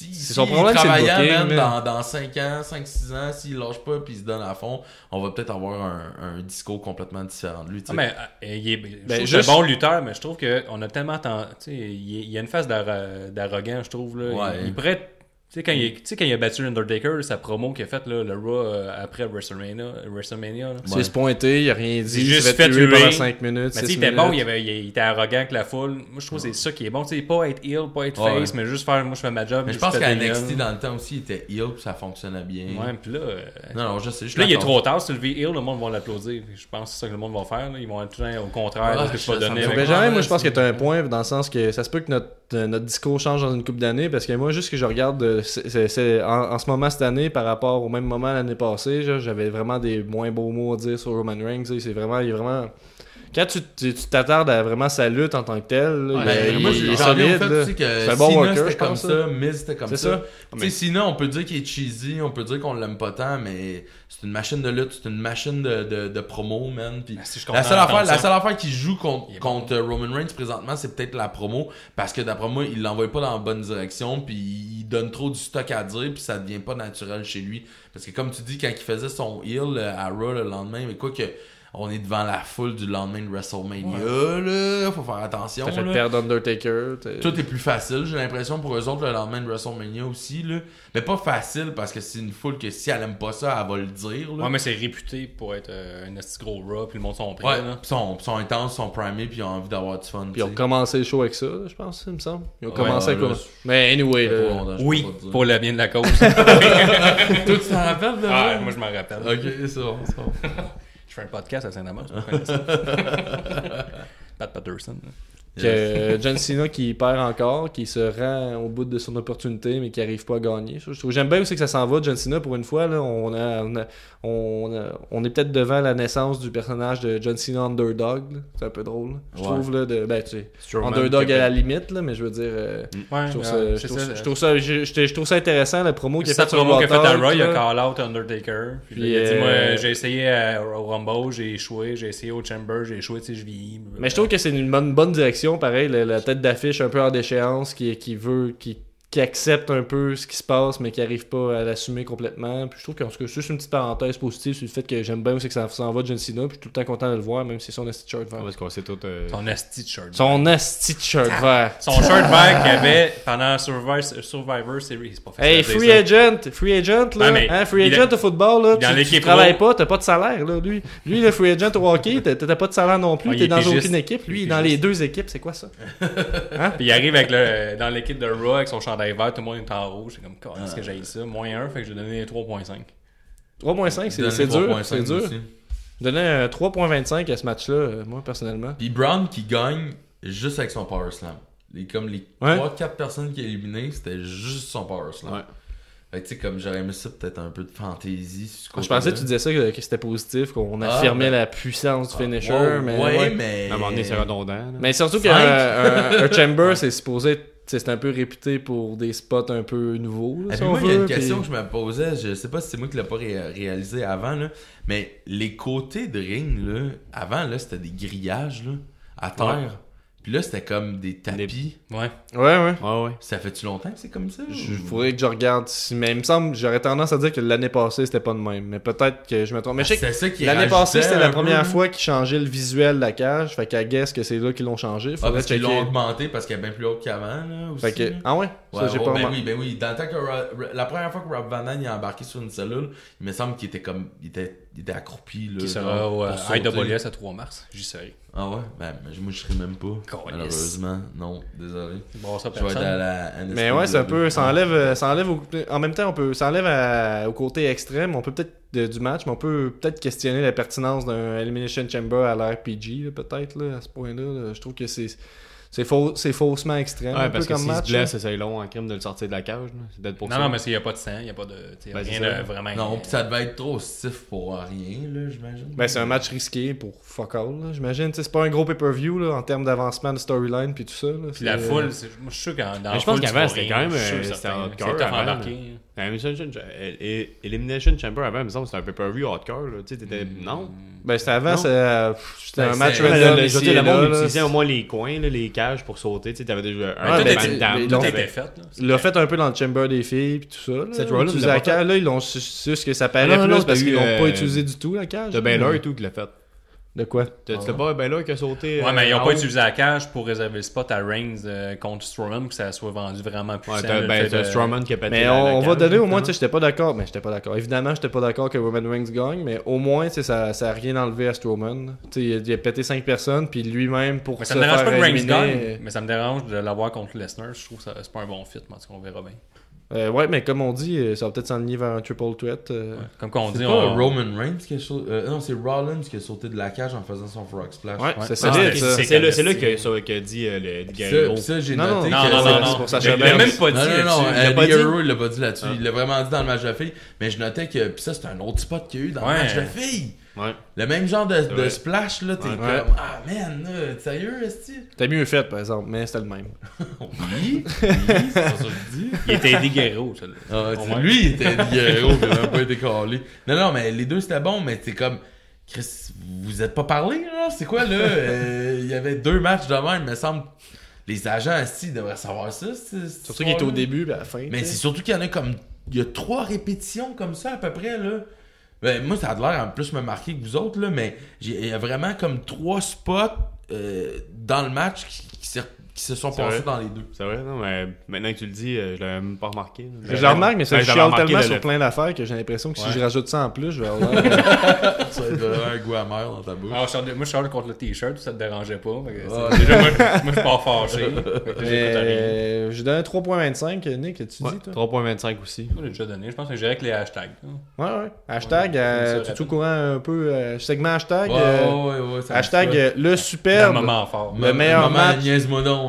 si, C'est si son problème, il c'est le booking, mais- dans, dans 5 ans, 5-6 ans, s'il lâche pas puis il se donne à fond, on va peut-être avoir un, un discours complètement différent de lui. Ah, mais euh, il est, je Ben, juste- un bon lutteur, mais je trouve qu'on a tellement. sais, il, il y a une phase d'arro- d'arrogant, je trouve. Là. Ouais. Il, il Tu sais, quand, il, tu sais, quand il a battu l'Undertaker, sa promo qu'il a faite, là, le Raw euh, après WrestleMania, WrestleMania là. C'est se pointer, il a rien dit. Il juste s'est fait tuer pendant 5 minutes. Mais tu il était bon, il, avait, il, il était arrogant avec la foule. Moi, je trouve que c'est ça qui est bon. Tu sais, pas être heel, pas être Ouais, face, mais juste faire, moi, je fais ma job. Mais je je pense qu'à NXT, dans le temps aussi, il était heel, puis ça fonctionnait bien. Ouais, puis là, euh, Non, non, je sais. Je là, il est trop tard. Si tu le vis heel, le monde va l'applaudir. Je pense que c'est ça que le monde va faire. là. Ils vont être tout le temps au contraire Ah, de ce que tu fait Benjamin, Ouais, moi je pense que tu as un point dans le sens que ça se peut que notre, notre discours change dans une coupe d'années parce que moi, juste que je regarde euh, c'est- en, en ce moment cette année par rapport au même moment l'année passée, j'avais vraiment des moins beaux mots à dire sur Roman Reigns. C'est vraiment, il est vraiment. Quand tu tu- tu t'attardes à vraiment sa lutte en tant que tel, là, Ouais, il- ben, moi, il j'ai est solide. fait là. aussi que C'est un bon worker, je comme pense, ça, Miz c'était comme C'est ça. ça. Tu sais, sinon, on peut dire qu'il est cheesy, on peut dire qu'on l'aime pas tant, mais c'est une machine de lutte, c'est une machine de, de, de promo, man. Puis si je suis la seule affaire, la seule affaire qui joue contre, contre Roman Reigns présentement, c'est peut-être la promo, parce que d'après moi, il l'envoie pas dans la bonne direction, puis il donne trop du stock à dire, puis ça devient pas naturel chez lui. Parce que comme tu dis, quand il faisait son heel euh, à Raw le lendemain, mais quoi que on est devant la foule du lendemain de WrestleMania, là, faut faire attention. T'as fait là. perdre Undertaker. Tout est plus facile, j'ai l'impression, pour eux autres, le lendemain de WrestleMania aussi. Là. Mais pas facile parce que c'est une foule que si elle aime pas ça, elle va le dire. Là. Ouais, mais c'est réputé pour être euh, un esti gros raw, puis le monde sont prêts. Ouais, là. pis sont, pis sont intenses, sont primés, puis ils ont envie d'avoir du fun. Puis ils ont commencé le show avec ça, je pense, il me semble. Ils ont Ouais, commencé avec là, quoi. Mais anyway, Ça je Oui, pour le bien de la cause. (laughs) Toi, tu t'en rappelles de ah, moi, je m'en rappelle. Ok, c'est bon, c'est bon. Je fais un podcast à Saint-Amand, tu connais ça. (laughs) Pat Patterson. Que euh, John Cena qui perd encore, qui se rend au bout de son opportunité, mais qui arrive pas à gagner. Ça, je trouve- J'aime bien aussi que ça s'en va, John Cena, pour une fois. Là, on, a, on, a- on, a- on est peut-être devant la naissance du personnage de John Cena Underdog. C'est un peu drôle. Je Ouais. trouve, là, de, ben, tu sais, Strowman Underdog qui à a- la limite, là, mais je veux dire, euh, Ouais, je, trouve ça, intéressant, la promo qu'il a faite sur promo qu'il a fait à Raw, il a call out Undertaker. Puis, Puis, il a dit, euh, moi, j'ai essayé à- au Rumble, j'ai échoué, j'ai essayé au Chamber, j'ai échoué, tu sais, je vis. Mais je trouve que c'est une bonne, bonne direction, pareil, la, la tête d'affiche un peu en déchéance, qui, qui veut, qui, qui accepte un peu ce qui se passe, mais qui arrive pas à l'assumer complètement. Puis je trouve que c'est juste une petite parenthèse positive sur le fait que j'aime bien aussi que ça s'en va de John Cena, puis je suis tout le temps content de le voir, même si c'est son asti shirt vert. Parce qu'on sait tout. euh, Son asti shirt. Son asti shirt vert. Son shirt vert qu'il avait pendant Survivor, Survivor Series. C'est pas facile Hey, free ça. agent, free agent, là, hein, free agent a- au football, là, dans tu, tu travailles pro. pas, t'as pas de salaire, là, lui. Lui, le free agent au hockey, t'as pas de salaire non plus, il t'es dans pigiste. aucune équipe, lui, il est dans les deux équipes, c'est quoi ça? (laughs) Puis il arrive avec le, dans l'équipe de Raw avec son chandail vert, tout le monde est en rouge. C'est comme, Ah. qu'est-ce que j'ai ça? Moins 1, fait que j'ai donné 3.5. 3.5, c'est dur, 3.5 c'est dur. Donner un 3.25 à ce match-là, euh, moi, personnellement. Puis Brown qui gagne juste avec son Power Slam. Les, comme les Ouais. 3-4 personnes qui a éliminées, c'était juste son Power Slam. Ouais. Fait que tu sais, comme j'aurais aimé ça, peut-être un peu de fantaisie. Je pensais que tu disais ça, que, que c'était positif, qu'on Ah, affirmait ben- la puissance du Ah, finisher, ouais, mais... ouais, ouais. mais. À un moment donné, c'est redondant. là. Mais surtout qu'un un, un (laughs) Chamber, c'est supposé... sais, C'est un peu réputé pour des spots un peu nouveaux, là, Et si moi, il y a une question puis- que je me posais, je sais pas si c'est moi qui l'ai pas ré- réalisé avant, là, mais les côtés de ring, là, avant, là, c'était des grillages, là, à terre. Puis là, c'était comme des tapis. Ouais. Ouais, ouais. Ouais, ouais. Ça fait-tu longtemps que c'est comme ça? Il ou- faudrait que je regarde si... Mais il me semble, j'aurais tendance à dire que l'année passée, c'était pas de même. Mais peut-être que je me trompe. Mais je sais que C'est ça qui l'année passée, c'était la première fois qu'ils changeaient le visuel de la cage. Fait qu'à guess que c'est là qu'ils l'ont changé. Ah, Faudrait parce qu'ils l'ont augmenté parce qu'elle est bien plus haute qu'avant, là, aussi. Fait que... Ah ouais? Ouais, ça, j'ai pas ben remarqué. oui, ben oui. Dans le temps que Rob- la première fois que Rob Van Dam il a embarqué sur une cellule, il me semble qu'il était comme. Il était, il était accroupi. Là, Qui sera au. IWS à 3 mars. J'y serai. Ah ouais? Ben, moi je serai même pas. Malheureusement. Non, désolé. Bon, ça, Je vais être à la. Mais ouais, c'est un peu. Ça enlève, euh, ça enlève au- en même temps, on peut, ça enlève à- au côté extrême. On peut peut-être de- du match, mais on peut peut-être questionner la pertinence d'un Elimination Chamber à l'ère PG, là, peut-être, là, à ce point-là. là. Je trouve que c'est. C'est faux, c'est faussement extrême, Ouais, un parce peu que comme se match. là. blesse, c'est long en crime de le sortir de la cage. là. Pour Non, ça. non, mais s'il n'y a pas de sang, il n'y a pas de. Ben, rien de vraiment. Non, pis ça devait être trop stiff pour rien, là, j'imagine. Ben, c'est un match risqué pour fuck all, là, j'imagine. C'est pas un gros pay-per-view là, en termes d'avancement de storyline puis tout ça. là. Puis la euh, foule, c'est- moi je suis sûr qu'en dans la Mais je pense qu'avant, c'était quand même, euh, c'était certain. Elimination, Chamber avant, il me semble que c'était un pay-per-view hardcore. Là. Tu sais, t'étais- Non. Ben, c'était avant, euh, c'était Ben, un match random. le, monde utilisait au moins les coins, là, les cages pour sauter. Tu sais, t'avais déjà un mais mais fait. là. Il l'a fait un peu dans le chamber des filles puis tout ça. Là. Seth Rollins, là, ils l'ont su- su ce que ça paraît Ah plus non, parce qu'ils l'ont pas euh, utilisé du tout la cage. T'as là. Baylor et tout qui l'a fait. De quoi? T'as- C'était pas Baylor qui a sauté. Ouais, mais ils euh, n'ont en pas utilisé la cage pour réserver le spot à Reigns euh, contre Strowman pour que ça soit vendu vraiment puissant. Ouais, t'as ben, de- Strowman qui a pété Mais on, la on va donner au moins, tu sais, j'étais pas d'accord, mais j'étais pas d'accord. Évidemment, j'étais pas d'accord que Roman Reigns gagne, mais au moins, tu sais, ça, ça a rien enlevé à Strowman. Tu sais, il, a- il a pété 5 personnes, puis lui-même pour Mais se ça me dérange faire pas que Reigns gagne, mais ça me dérange de l'avoir contre Lesnar. Je trouve que ça- c'est pas un bon fit, mais en tout cas, on verra bien. Euh, ouais, mais comme on dit, euh, ça va peut-être s'enligner vers un triple threat. euh. Ouais. Comme qu'on C'est dit, pas on... Roman Reigns qui a sauté. euh, non, c'est Rollins qui a sauté de la cage en faisant son frog splash. Ouais, Ouais. c'est Ah, c'est- ça. c'est- C'est là, c'est là que, ça- que dit euh, le Guerrero. ça, ça, j'ai Non, noté non, Non, que non, c'est- non, pour Sacha Il l'a même pas dit Non, non, non, Il l'a pas Guerrero, il l'a pas dit là-dessus. Il l'a vraiment dit dans le match de filles. Mais je notais que. Pis ça, c'est un autre spot qu'il y a eu dans le match de filles. Ouais. Le même genre de, splash, là. T'es Ouais. comme. Ah, man, là, sérieux, est-ce T'as mieux fait, par exemple, mais c'était le même. (laughs) Oui, oui, c'est pas ça que je dis. (laughs) Il était Eddie Guerrero, ça. Ah, lui, il était Guerrero, il a même pas été calé. Non, non, mais les deux, c'était bon, mais c'est comme. Chris, vous êtes pas parlé, là? C'est quoi, là? Euh, Il y avait deux matchs de même, il me semble. Les agents assis devraient savoir ça. Surtout qu'il était au début, puis à la fin. Mais c'est surtout qu'il y en a comme. Il y a trois répétitions comme ça, à peu près, là. Ben, moi, ça a l'air en plus me marquer que vous autres, là, mais il y a vraiment comme trois spots euh, dans le match qui, qui se sont passés dans les deux. C'est vrai, non, mais maintenant que tu le dis, euh, je l'avais même pas remarqué. Je le remarque, mais ça Ben, l'avais chiale tellement le- sur le- plein d'affaires que j'ai l'impression que si je rajoute ça en plus, je vais avoir (laughs) (laughs) Ça va être vraiment un goût amer dans ta bouche. Charle- moi, je charle contre le t-shirt, ça te dérangeait pas. Déjà, moi, je suis pas fâché. J'ai donné 3.25, Nick, Ouais, dit, toi? 3.25 aussi. Moi, j'ai déjà donné. Je pense que j'irais avec les hashtags. hein. Ouais, ouais. Hashtag, euh, tu es au courant un peu, euh, segment hashtag. Ouais, euh, ouais, ouais, ça me hashtag le Un superbe. moment fort. le meilleur Maman, match.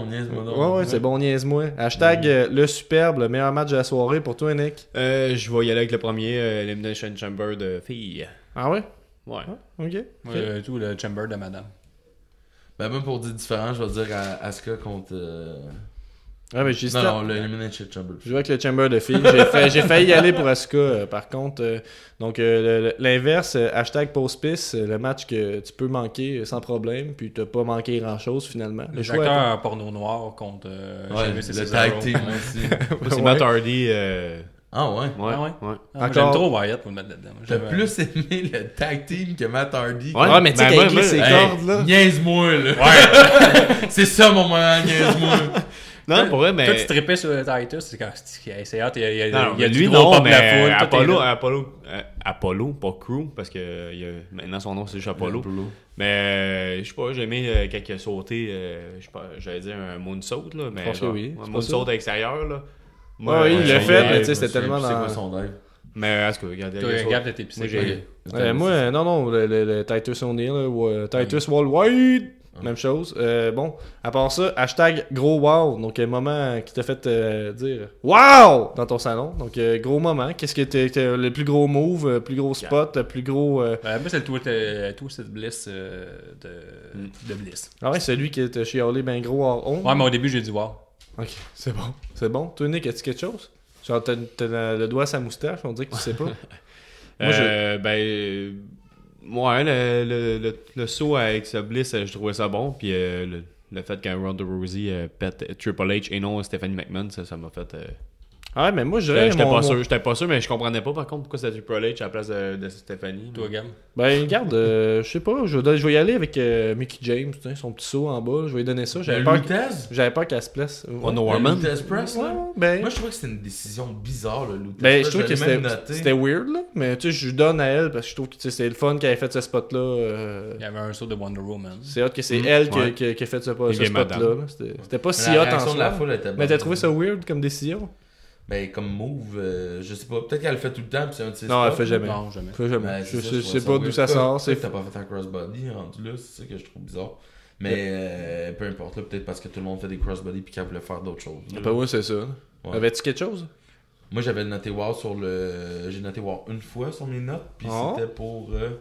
Niaise-moi donc, niaise-moi donc. Ouais, ouais, c'est bon, niaise-moi. Hashtag euh, le superbe, le meilleur match de la soirée pour toi, Nick. Euh, je vais y aller avec le premier, euh, Elimination Chamber de filles. Ah ouais? Ouais. Ok. Moi, euh, tout le chamber de madame. Ben, même pour dire différent, je vais dire à Asuka contre. euh, Ouais, mais j'ai Non, non, le Elimination Chamber. Je joue avec le Chamber de filles. J'ai fait- j'ai failli y aller pour Asuka, euh, par contre. euh, donc, euh, le- l'inverse, euh, hashtag post-piss, euh, le match que tu peux manquer euh, sans problème, puis t'as pas manqué grand-chose finalement. Le choix en porno noir contre euh, Ouais, le tag team aussi. (laughs) Ouais. Matt Hardy. euh, Ah ouais. Ouais, Ah ouais? ouais. Ah. J'aime trop Wyatt pour le mettre là-dedans. J'aime- plus aimé le tag team que Matt Hardy? Ouais, Ouais, mais tu sais, ben, moi, ses Hey, cordes, là. Niaise-moi, là. (laughs) c'est ça mon moment, niaise-moi. (laughs) Non, pour vrai, Toi, mais. tu trippais sur le Titus, c'est quand c'est c'est hâte, il y a, il y a, Non, il y a mais du lui, gros non, pop mais la foule. Apollo. Apollo, euh, Apollo, pas Crew, parce que euh, il y a- maintenant son nom c'est juste Apollo. Mais euh, je sais pas, j'ai aimé euh, quand il a sauté, euh, je sais pas, j'allais dire un moonsault, là, mais genre, oui, un moonsaut pas extérieur, là. Ouais, oui, il l'a fait, mais tu sais, c'était tellement C'est quoi son dive? Mais est-ce que, regardez, Toi, ça. t'es. Moi, j'ai- moi, non, non, le, Titus O'Neill, là, ou, euh, Titus Worldwide, même chose. Euh, bon, à part ça, hashtag gros wow, donc un moment qui t'a fait euh, dire wow dans ton salon. Donc, euh, gros moment. Qu'est-ce que t'es t'es le plus gros move, le plus gros spot, le plus gros. euh, Euh, moi, c'est le Twisted euh, Twisted Bliss euh, de, Mm. de Bliss. Ah ouais, celui qui t'a chialé ben gros hors honte. Ouais, mais au début, j'ai dit wow. Ok, c'est bon. C'est bon. Toi, Nick, as-tu quelque chose? Genre, t'as t'as le doigt à sa moustache, on dirait que tu sais pas. Moi, (laughs) je- Euh, ben, ouais, le, le, le, le saut avec sa Bliss, euh, je trouvais ça bon. Puis euh, le, le fait qu'un Ronda Rousey euh, pète Triple H et non Stephanie McMahon, ça ça m'a fait. Euh, Ah ouais, mais moi, je dirais. J'étais mon- pas mon- sûr, j'étais pas sûr, mais je comprenais pas par contre pourquoi c'était Triple H à la place de, de Stephanie. Toi, Gab? Ben, regarde, euh, je sais pas, je vais, je vais y aller avec euh, Mickey James, son petit saut en bas, je vais lui donner ça. J'avais peur, j'avais peur qu'elle se place. Ouais. On Warman. Lutez Press, Ouais, ben, Moi, je trouvais que c'était une décision bizarre, le Lutez ben, Press. je trouve que c'était, même noté. c'était weird, là, mais tu sais, je lui donne à elle parce que je trouve que tu sais, c'est le fun qu'elle ait fait ce spot-là. euh, Il y avait un saut de Wonder Woman. c'est hot que c'est Mm, elle qui, ouais. qui- qui a fait ce, spot-là. C'était, pas si la hot en réaction de la soi. foule était bonne. Mais t'as trouvé ça weird comme décision? Ben, comme move, euh, je sais pas. Peut-être qu'elle le fait tout le temps, puis c'est un de ses Non, elle fait jamais. Non, jamais. Faut jamais. Ben, je ça, sais pas d'où ça sort. C'est T'as pas fait un crossbody rendu là, c'est ça que je trouve bizarre. Mais euh, peu importe, là, peut-être parce que tout le monde fait des crossbody puis qu'elle voulait faire d'autres choses. là. Ben ouais, c'est ça. Ouais. Avais-tu quelque chose? Moi j'avais noté wow sur le. J'ai noté wow une fois sur mes notes, puis Oh. c'était pour. euh,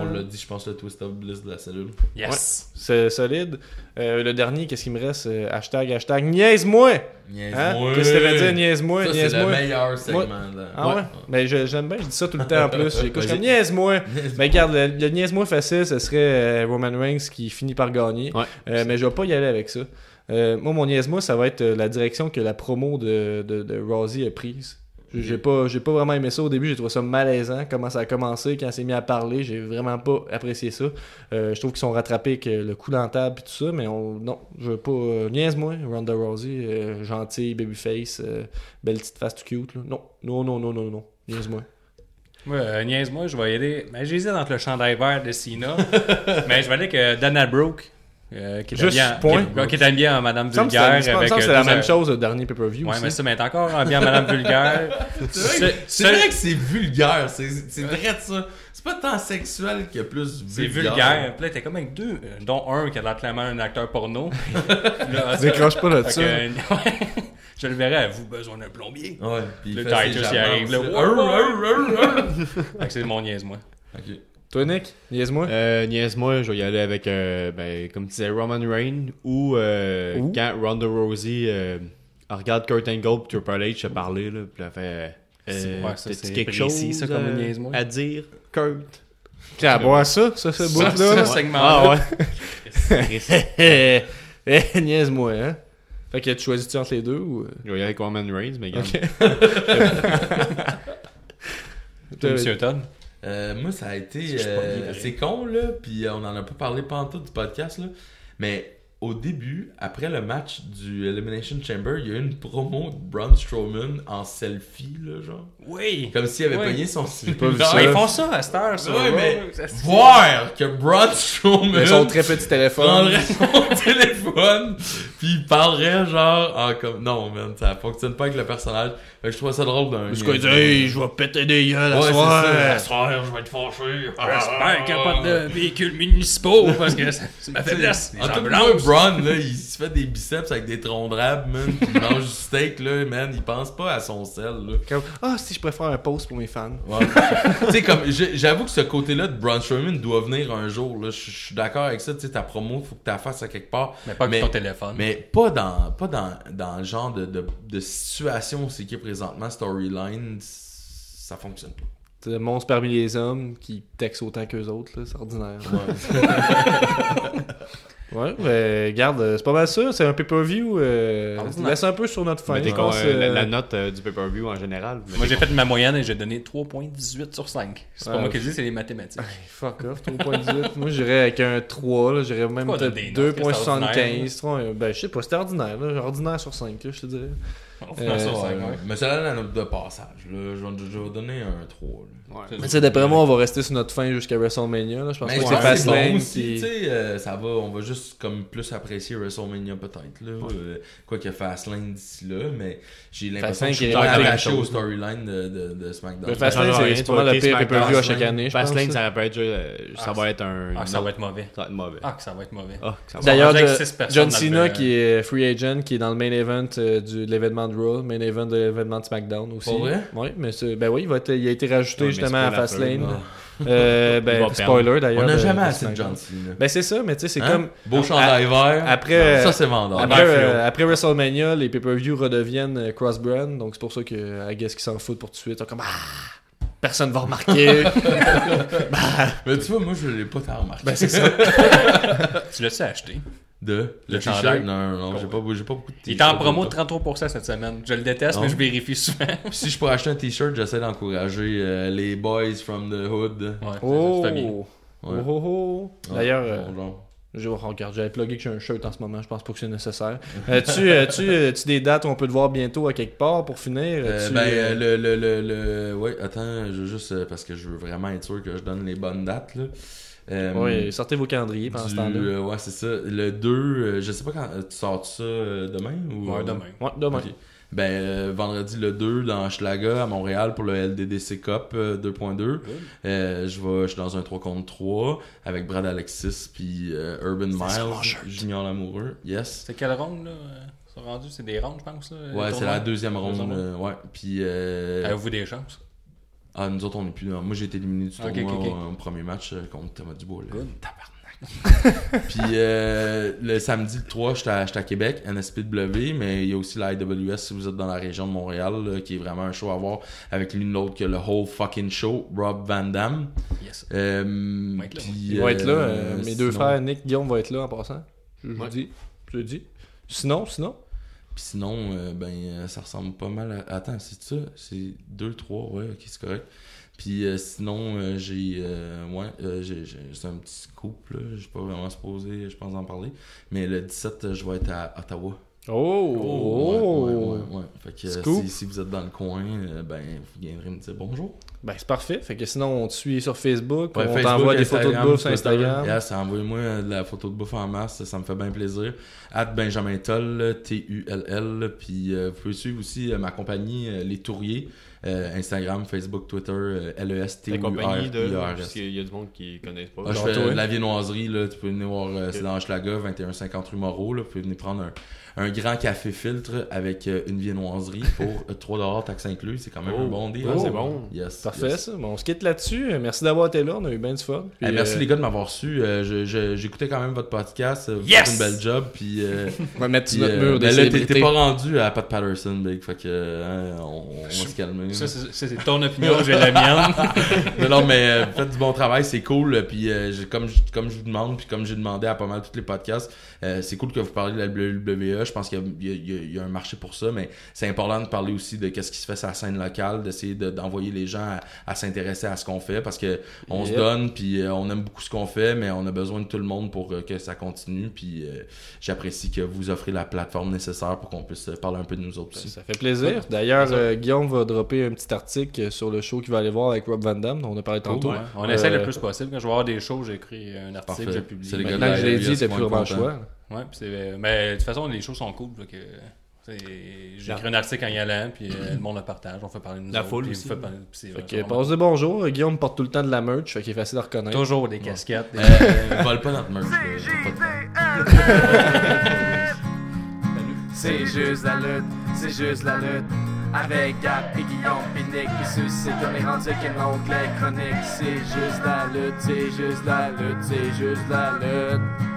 On l'a dit, je pense, le twist of bliss de la cellule. Yes. C'est solide. Euh, le dernier, qu'est-ce qu'il me reste? Euh, Hashtag, hashtag, niaise-moi Hein? Niaise-moi. Qu'est-ce que ça veut dire, niaise-moi c'est le Niaise-moi meilleur segment. là. Ah ouais, Mais je- j'aime bien, je dis ça tout le temps en plus. (laughs) J'écoute comme niaise-moi. (laughs) Mais regarde, le, le niaise-moi facile, ce serait euh, Roman Reigns qui finit par gagner. Ouais. Euh, mais je vais pas y aller avec ça. Euh, moi, mon niaise-moi, ça va être la direction que la promo de, de, de Rousey a prise. J'ai pas, j'ai pas vraiment aimé ça au début, j'ai trouvé ça malaisant, comment ça a commencé, quand s'est mis à parler, j'ai vraiment pas apprécié ça. Euh, je trouve qu'ils sont rattrapés avec euh, le coup dans la table et tout ça, mais on, non, je veux pas. euh, niaise-moi, Ronda Rousey, euh, gentille, babyface, euh, belle petite face tout cute. Là. Non, non, non, non, non, non, niaise-moi. Ouais, niaise-moi, je vais y aller. Ben, j'hésite entre le chandail vert de Cena. (laughs) mais je vais aller avec Dana Brooke. Euh, qui est Juste en- point. Qui, qui est habillée en Madame Vulgaire. avec, euh, c'est la même chose au dernier pay-per-view Ouais, aussi. mais ça, mais encore habillée en Madame Vulgaire. (laughs) C'est vrai, que- c'est vrai que c'est vulgaire, c'est c'est vrai de ça. C'est pas tant sexuel que plus C'est vulgaire. vulgaire. Puis là, t'es comme avec deux, euh, dont un qui a l'air clairement un acteur porno. (laughs) Là, Décroche pas là-dessus. (laughs) ouais, je le verrais, avez-vous besoin d'un plombier? Ouais, puis Le Titus, il arrive, là. c'est- mon niaise-moi. Ok. Toi, Nick, niaise-moi. Euh, niaise-moi, je vais y aller avec, euh, ben, comme tu disais, Roman Reigns ou, euh, quand Ronda Rousey euh, regarde Kurt Angle et Triple H se parler, là, puis elle fait euh, Ouais, ça, c'est quelque précis, chose ça, comme euh, niaise-moi? à dire, Kurt? Tiens, à boire ça, ça, ce Ça, bout-là. ce là? segment Ah ouais. Niaise-moi, hein? Fait que tu choisis-tu entre les deux ou. euh? je vais y aller avec Roman Reigns, mais. Ok. (laughs) Toi, Monsieur Todd? Euh, moi, ça a été. Euh, c'est con, là, puis euh, on en a pas parlé pendant tout du podcast, là. Mais au début, après le match du Elimination Chamber, il y a eu une promo de Braun Strowman en selfie, là, genre. Oui! Comme s'il avait Oui. pogné son pas (laughs) vu cellulaire. ça. Ouais, ils font ça à cette heure, ça. Ouais, mais voir que Braun Strowman Mais son très petit téléphone. prendrait son (laughs) téléphone puis il parlerait genre en comme non man ça fonctionne pas avec le personnage fait que je trouve ça drôle d'un Parce qu'il dit, hey, je vais péter des gueules à Ouais, soir. ça. soir, je vais être fâché. J'espère qu'il n'y a pas de véhicules municipaux parce que c'est ma faiblesse. en tout. Braun là il se fait des biceps avec des troncs de rab man puis il mange du steak là man il pense pas à son sel là Comme, ah, si je préfère un post pour mes fans. Ouais. tu sais, comme, j'avoue que ce côté-là de Braun Strowman doit venir un jour, là. Je suis d'accord avec ça, tu sais, ta promo, faut que tu la fasses à quelque part. Mais pas avec ton téléphone. Mais pas dans, pas dans, dans le genre de, de, de situation où c'est qui est présentement, storyline, ça fonctionne pas. C'est le monstre parmi les hommes qui texte autant qu'eux autres, là, c'est ordinaire. Ouais, (laughs) mais regarde, euh, c'est pas mal ça. C'est un pay-per-view. Euh, Ordinaire. laisse un peu sur notre fin. Je quoi, pense, euh, la, euh, la note euh, du pay-per-view en général. Moi, j'ai fait ma moyenne et j'ai donné 3.18 sur 5. C'est pas Ah, moi qui le dis, c'est les mathématiques. Fuck off, 3.18. Moi, j'irais avec un 3, là. J'irais même Quoi, peut-être des notes, c'est 2.75. trois, euh, Ben, je sais pas, c'était ordinaire, là. Ordinaire sur 5, là, je te dirais. On fait ça sur Ouais, 5, ouais. Mais c'est là la note de passage, là. Je vais, je vais donner un 3, là. Ouais. Mais tu sais, d'après moi, on va rester sur notre fin jusqu'à WrestleMania, là. Je pense Mais que ouais, c'est Fastlane. bon aussi, puis- tu sais, euh, ça va, on va juste comme plus apprécier WrestleMania peut-être, là. Euh, quoi qu'il y a Fastlane d'ici là, mais j'ai l'impression que je suis attaché au storyline de, de, de SmackDown. Le Fastlane, Ça c'est pas le pire pay-per-view à chaque année. Fastlane, ça va être, euh, ça Ah, va être un. Ah, que ça va être mauvais. Ça va être mauvais. Ah, que ça va être mauvais. Ah, que ça D'ailleurs, que John Cena, qui est free agent, qui est dans le main event euh, de l'événement de Raw, main event de l'événement de SmackDown aussi. Pour vrai? Oui, mais ben oui, il, va être- il a été rajouté Ouais, justement à Fastlane. Euh, ben, (laughs) spoiler d'ailleurs. On n'a jamais de assez de. John Cena. Ben c'est ça, mais tu sais, c'est Hein? comme. Beau chandail vert. Après, euh, ça c'est vendeur. Après, euh, après WrestleMania, les pay-per-views redeviennent euh, cross-brand, donc c'est pour ça que euh, I guess qu'ils s'en foutent pour tout de suite. Ils sont comme Ah, personne va remarquer. (laughs) (laughs) Mais tu vois, moi je l'ai pas tant remarqué. ben c'est ça. Tu l'as-tu acheté? De le Le t-shirt chandail. Non, non, j'ai pas, beaucoup de t-shirts. Il est en promo de 33% cette semaine. Je le déteste, Non. mais je vérifie souvent. Si je pourrais acheter un t-shirt, j'essaie d'encourager euh, les boys from the hood. Ouais, Oh, oh, oh, oh. Ouais, D'ailleurs, euh, je oh, regarde, j'avais plugué que j'ai un shirt en ce moment, je pense pas que c'est nécessaire. Euh, tu, euh, tu, euh, tu des dates où on peut te voir bientôt à quelque part pour finir? Euh, Tu, ben, le, le, le, le- Ouais, attends, je veux juste. euh, parce que je veux vraiment être sûr que je donne les bonnes dates, là. Euh, ouais, sortez vos calendriers pendant ce du- temps-là. euh, ouais, c'est ça. Le 2, euh, je sais pas quand. euh, tu sors ça euh, demain ou? Ouais, demain. Ouais, demain. Ben, euh, vendredi le 2 dans Schlaga à Montréal pour le LDDC Cup euh, 2.2. Euh, je je suis dans un 3 contre 3 avec Brad Alexis puis euh, Urban Miles, Junior Lamoureux. Yes. C'est quelle ronde, là? Ils sont rendus, c'est des rondes, je pense, là? Ouais, c'est la deuxième ronde. Deuxième euh, ouais. Puis. euh, Avez-vous des chances? Ah, nous autres, on est plus là. Moi, j'ai été éliminé du tournoi ok, ok. Au, au premier match euh, contre Thomas Dubois. Là. Good. Tabarnak. (laughs) Puis euh, le samedi le 3, j'étais à, à Québec, NSPW, mais il y a aussi la IWS si vous êtes dans la région de Montréal, là, qui est vraiment un show à voir avec l'une l'autre que le whole fucking show, Rob Van Damme. Yes. Euh, va vont être là. euh, euh, mes deux frères, Nick Guillaume, vont être là en passant. Je Ouais. dis. Je dis. Sinon, sinon. Puis sinon, euh, ben, euh, ça ressemble pas mal à... Attends, c'est ça? C'est 2, 3, ouais, ok, c'est correct. Puis euh, sinon, euh, j'ai... euh, ouais, j'ai, j'ai- c'est un petit couple, là. Je suis pas vraiment supposé, je pense, en parler. Mais le 17, euh, je vais être à Ottawa. Oh! Ouais, ouais, ouais, ouais. Fait que Scoop. si, si vous êtes dans le coin, ben, vous viendrez me dire bonjour. Ben, c'est parfait. Fait que sinon, on te suit sur Facebook. Ouais, on t'envoie des photos de bouffe sur. Instagram. Yes, envoyez-moi de la photo de bouffe en masse, ça me fait bien plaisir. At Benjamin Toll, T-U-L-L. Puis euh, vous pouvez suivre aussi euh, ma compagnie, euh, Les Touriers, euh, Instagram, Facebook, Twitter, euh, La compagnie de. Parce L-E-S-T-U-R-I-S. qu'il y a du monde qui connaissent pas. Ah, je fais toi. de la viennoiserie, là, tu peux venir voir, euh, c'est dans Schlaga, 2150 rue Moreau, là, vous pouvez venir prendre un, un grand café filtre avec euh, une viennoiserie pour euh, 3$ taxes inclus, c'est quand même Oh. un bon deal. Ah, c'est bon. Yes, Parfait, yes. ça. Bon, on se quitte là-dessus. Merci d'avoir été là. On a eu bien du fun. Puis, Hey, merci euh, les gars de m'avoir su. Euh, je- je- J'écoutais quand même votre podcast. Vous Yes! faites une belle job. Puis, euh, (laughs) On va mettre puis, notre euh, mur ben là, t'es- t'es célébrités. pas rendu à Pat Patterson, Big. Fait que, hein, on, on va se calmer. Ça, c'est ton opinion, j'ai la mienne. (laughs) non, non, mais euh, faites du bon travail, c'est cool. Puis euh, comme, je- comme je vous demande, puis comme j'ai demandé à pas mal tous les podcasts, euh, c'est cool que vous parliez de la WWE. Je pense qu'il y a- il y, a- il y a- un marché pour ça, mais c'est important de parler aussi de qu'est-ce qui se fait sur la scène locale, d'essayer de- d'envoyer les gens à, à s'intéresser à ce qu'on fait parce que on se donne, puis euh, on aime beaucoup ce qu'on fait, mais on a besoin de tout le monde pour euh, que ça continue. Puis euh, j'apprécie que vous offrez la plateforme nécessaire pour qu'on puisse euh, parler un peu de nous autres aussi. Ça fait plaisir. D'ailleurs, euh, Guillaume va dropper un petit article sur le show qu'il va aller voir avec Rob Van Damme, dont on a parlé tantôt. Ouais. On essaie Euh, le plus possible. Quand je vais avoir des shows, j'écris un article, Parfait. je le publie. C'est les gars de Maintenant que je l'ai dit, qui plus vraiment choix. Ouais, c'est- mais de toute façon, les shows sont cool. fait que, c'est- J'écris un article en y allant, puis euh, le monde le partage. On fait parler de nous La autres, foule aussi. faites parler- c'est Fait vraiment- que passe de bonjour. Guillaume porte tout le temps de la merch, fait qu'il est facile à reconnaître. Toujours des casquettes. des- Euh, vole pas notre merch. C'est juste la lutte, c'est juste la lutte. Avec Gap et Guillaume Pinique qui suscite on est rendu avec un onglet chronique. C'est juste la lutte, c'est juste la lutte, c'est juste la lutte.